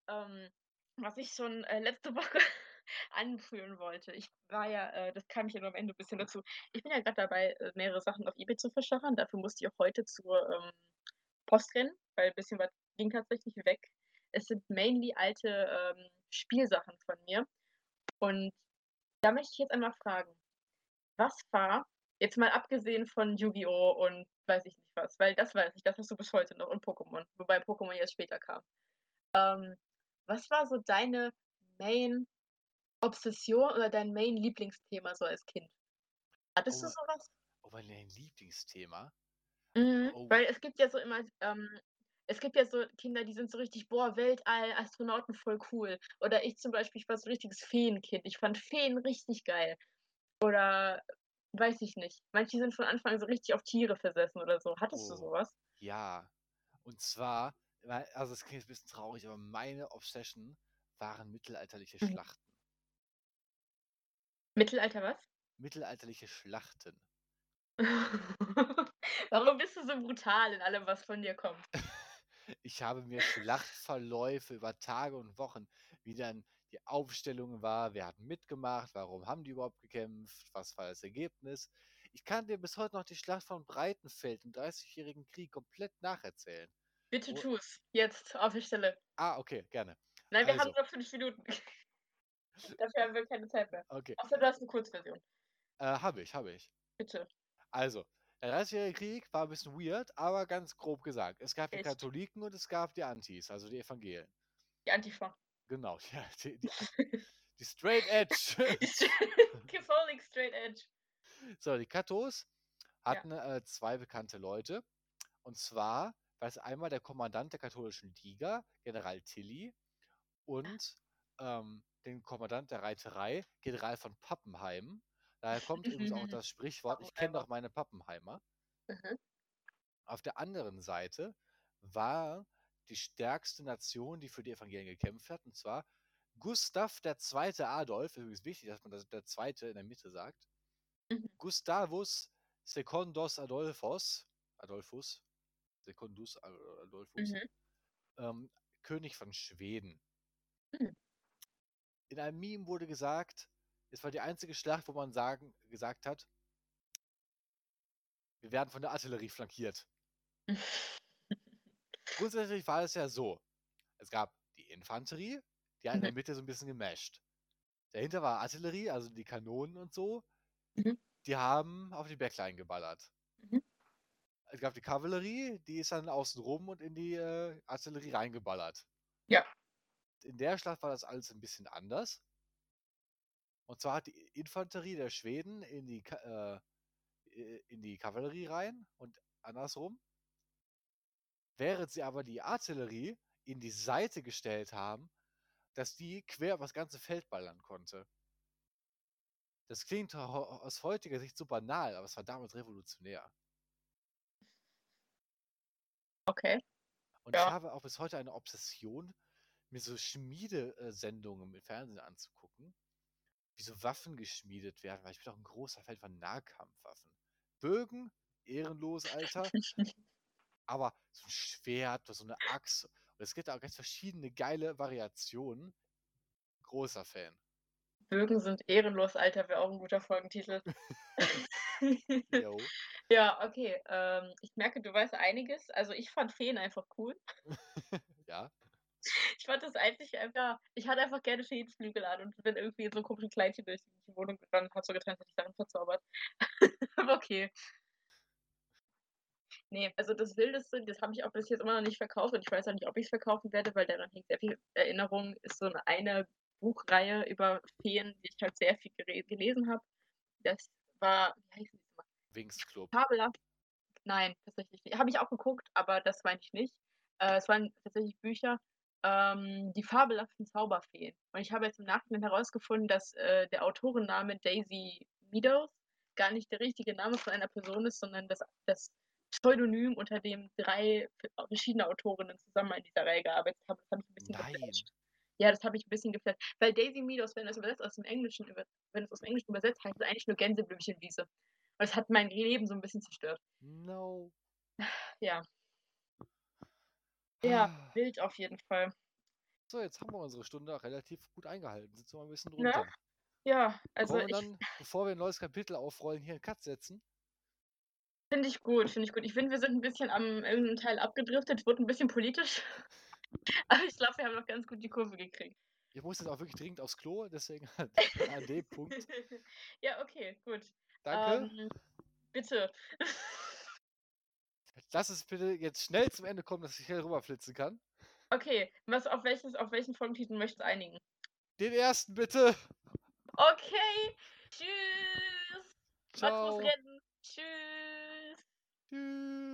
Ähm, was ich schon äh, letzte <laughs> Woche anführen wollte. Ich war ja, äh, das kam ich ja nur am Ende ein bisschen dazu. Ich bin ja gerade dabei, äh, mehrere Sachen auf eBay zu verschachern. Dafür musste ich auch heute zur ähm, Post rennen, weil ein bisschen was ging tatsächlich weg. Es sind mainly alte ähm, Spielsachen von mir. Und da möchte ich jetzt einmal fragen, was war, jetzt mal abgesehen von Yu-Gi-Oh! und weiß ich nicht was, weil das weiß ich, das hast du bis heute noch und Pokémon, wobei Pokémon jetzt später kam. Ähm, was war so deine Main-Obsession oder dein Main-Lieblingsthema so als Kind? Hattest du Oh, sowas? oh, mein Lieblingsthema. Mhm, Oh, weil es gibt ja so immer, ähm, es gibt ja so Kinder, die sind so richtig, boah, Weltall, Astronauten voll cool. Oder ich zum Beispiel, ich war so ein richtiges Feenkind. Ich fand Feen richtig geil. Oder weiß ich nicht. Manche sind von Anfang an so richtig auf Tiere versessen oder so. Hattest du oh, sowas? ja. Und zwar, also es klingt ein bisschen traurig, aber meine Obsession waren mittelalterliche Mhm. Schlachten. Mittelalter was? Mittelalterliche Schlachten. <laughs> Warum bist du so brutal in allem, was von dir kommt? <laughs> Ich habe mir Schlachtverläufe über Tage und Wochen, wie dann die Aufstellung war, wer hat mitgemacht, warum haben die überhaupt gekämpft, was war das Ergebnis. Ich kann dir bis heute noch die Schlacht von Breitenfeld im Dreißigjährigen Krieg komplett nacherzählen. Bitte Oh, tu's. Jetzt, auf die Stelle. ah, okay, gerne. Nein, wir haben Also, noch fünf Minuten. <laughs> Dafür haben wir keine Zeit mehr. okay. Außer du hast eine Kurzversion. Äh, habe ich, habe ich. Bitte. Also, der Dreißigjährige Krieg war ein bisschen weird, aber ganz grob gesagt. Es gab die Echt. Katholiken und es gab die Antis, also die Evangelien. Die Antifa. Genau, <laughs> ja, die, die, <laughs> die Straight Edge. Catholic <laughs> Straight Edge. So, die Kathos Ja. hatten äh, zwei bekannte Leute. Und zwar war es einmal der Kommandant der katholischen Liga, General Tilly, und ähm, den Kommandant der Reiterei, General von Pappenheim. Daher kommt übrigens auch das Sprichwort, ich kenne doch meine Pappenheimer. Mhm. Auf der anderen Seite war die stärkste Nation, die für die Evangelien gekämpft hat, und zwar Gustav II. Adolf. Übrigens wichtig, dass man das der Zweite in der Mitte sagt. Mhm. Gustavus Secundus Adolphus, Adolphus, Secundus Ad- Adolphus, Mhm. ähm, König von Schweden. Mhm. In einem Meme wurde gesagt, es war die einzige Schlacht, wo man sagen, gesagt hat, wir werden von der Artillerie flankiert. <laughs> Grundsätzlich war es ja so, es gab die Infanterie, die hat in der Mhm. Mitte so ein bisschen gemasht. Dahinter war Artillerie, also die Kanonen und so, Mhm. die haben auf die Backline geballert. Mhm. Es gab die Kavallerie, die ist dann außen rum und in die äh, Artillerie reingeballert. Ja. In der Schlacht war das alles ein bisschen anders. Und zwar hat die Infanterie der Schweden in die, äh, in die Kavallerie rein und andersrum. Während sie aber die Artillerie in die Seite gestellt haben, dass die quer über das ganze Feld ballern konnte. Das klingt aus heutiger Sicht so banal, aber es war damals revolutionär. Okay. Und ich Ja. habe auch bis heute eine Obsession, mir so Schmiedesendungen im Fernsehen anzugucken, wie so Waffen geschmiedet werden, weil ich bin auch ein großer Fan von Nahkampfwaffen. Bögen, ehrenlos, Alter, <laughs> aber so ein Schwert oder so eine Axt. Und es gibt auch ganz verschiedene geile Variationen. Großer Fan. Bögen sind ehrenlos, Alter, wäre auch ein guter Folgentitel. <laughs> Ja, okay. Ähm, ich merke, du weißt einiges. Also ich fand Feen einfach cool. <laughs> Ja. Ich fand das eigentlich einfach ich hatte einfach gerne Feenflügel an und bin irgendwie in so komischen Kleidchen durch die Wohnung gerannt, habe so getan, als hätte ich darin verzaubert. <laughs> Aber okay. Ne, also das Wildeste, das habe ich auch bis jetzt immer noch nicht verkauft und ich weiß auch nicht, ob ich's verkaufen werde, weil daran hängt sehr viel Erinnerung, ist so 'ne eine Buchreihe über Feen, die ich halt sehr viel gelesen habe. Das war wie heißt die noch mal? Winx-Club. Fabelhaft nein, tatsächlich nicht. Habe ich auch geguckt, aber das meine ich nicht. Äh, es waren tatsächlich Bücher, ähm, „Die fabelhaften Zauberfeen“. Und ich habe jetzt im Nachhinein herausgefunden, dass, äh, der Autorenname Daisy Meadows gar nicht der richtige Name von einer Person ist, sondern das das Pseudonym, unter dem 3 v verschiedene Autorinnen zusammen an dieser Reihe gearbeitet haben. Das hat mich 'n bisschen Nein. geflasht. Ja, das hat mich 'n bisschen geflasht, weil Daisy Meadows, wenn du's übersetzt aus dem Englischen wenn du's aus'm Englischen übersetzt, heißt es eigentlich nur Gänseblümchenwiese. Und das hat mein Leben so 'n bisschen zerstört. No. <sighs> Ja. Ja, wild auf jeden Fall. So, jetzt haben wir unsere Stunde relativ gut eingehalten. Sind sogar 'n bisschen Ne? drunter. Ja, also Wollen wir ich dann, bevor wir 'n neues Kapitel aufrollen, hier 'n Cut setzen? Finde ich gut, finde ich gut. Ich finde, wir sind 'n bisschen am irgend 'n Teil abgedriftet, wurde 'n bisschen politisch. <laughs> Aber ich glaube, wir haben noch ganz gut die Kurve gekriegt. Ich muss jetzt auch wirklich dringend aufs Klo, deswegen <laughs> an <laughs> dem Punkt. Ja, okay, gut. Danke. Ähm, bitte. Lass es bitte jetzt schnell zum Ende kommen, dass ich hier rüberflitzen kann. Okay, was auf welches auf welchen Folgentitel möchtest du einigen? Den 1. bitte. Okay. Tschüss. Muss Tschau. rennen. Tschüss. Doo.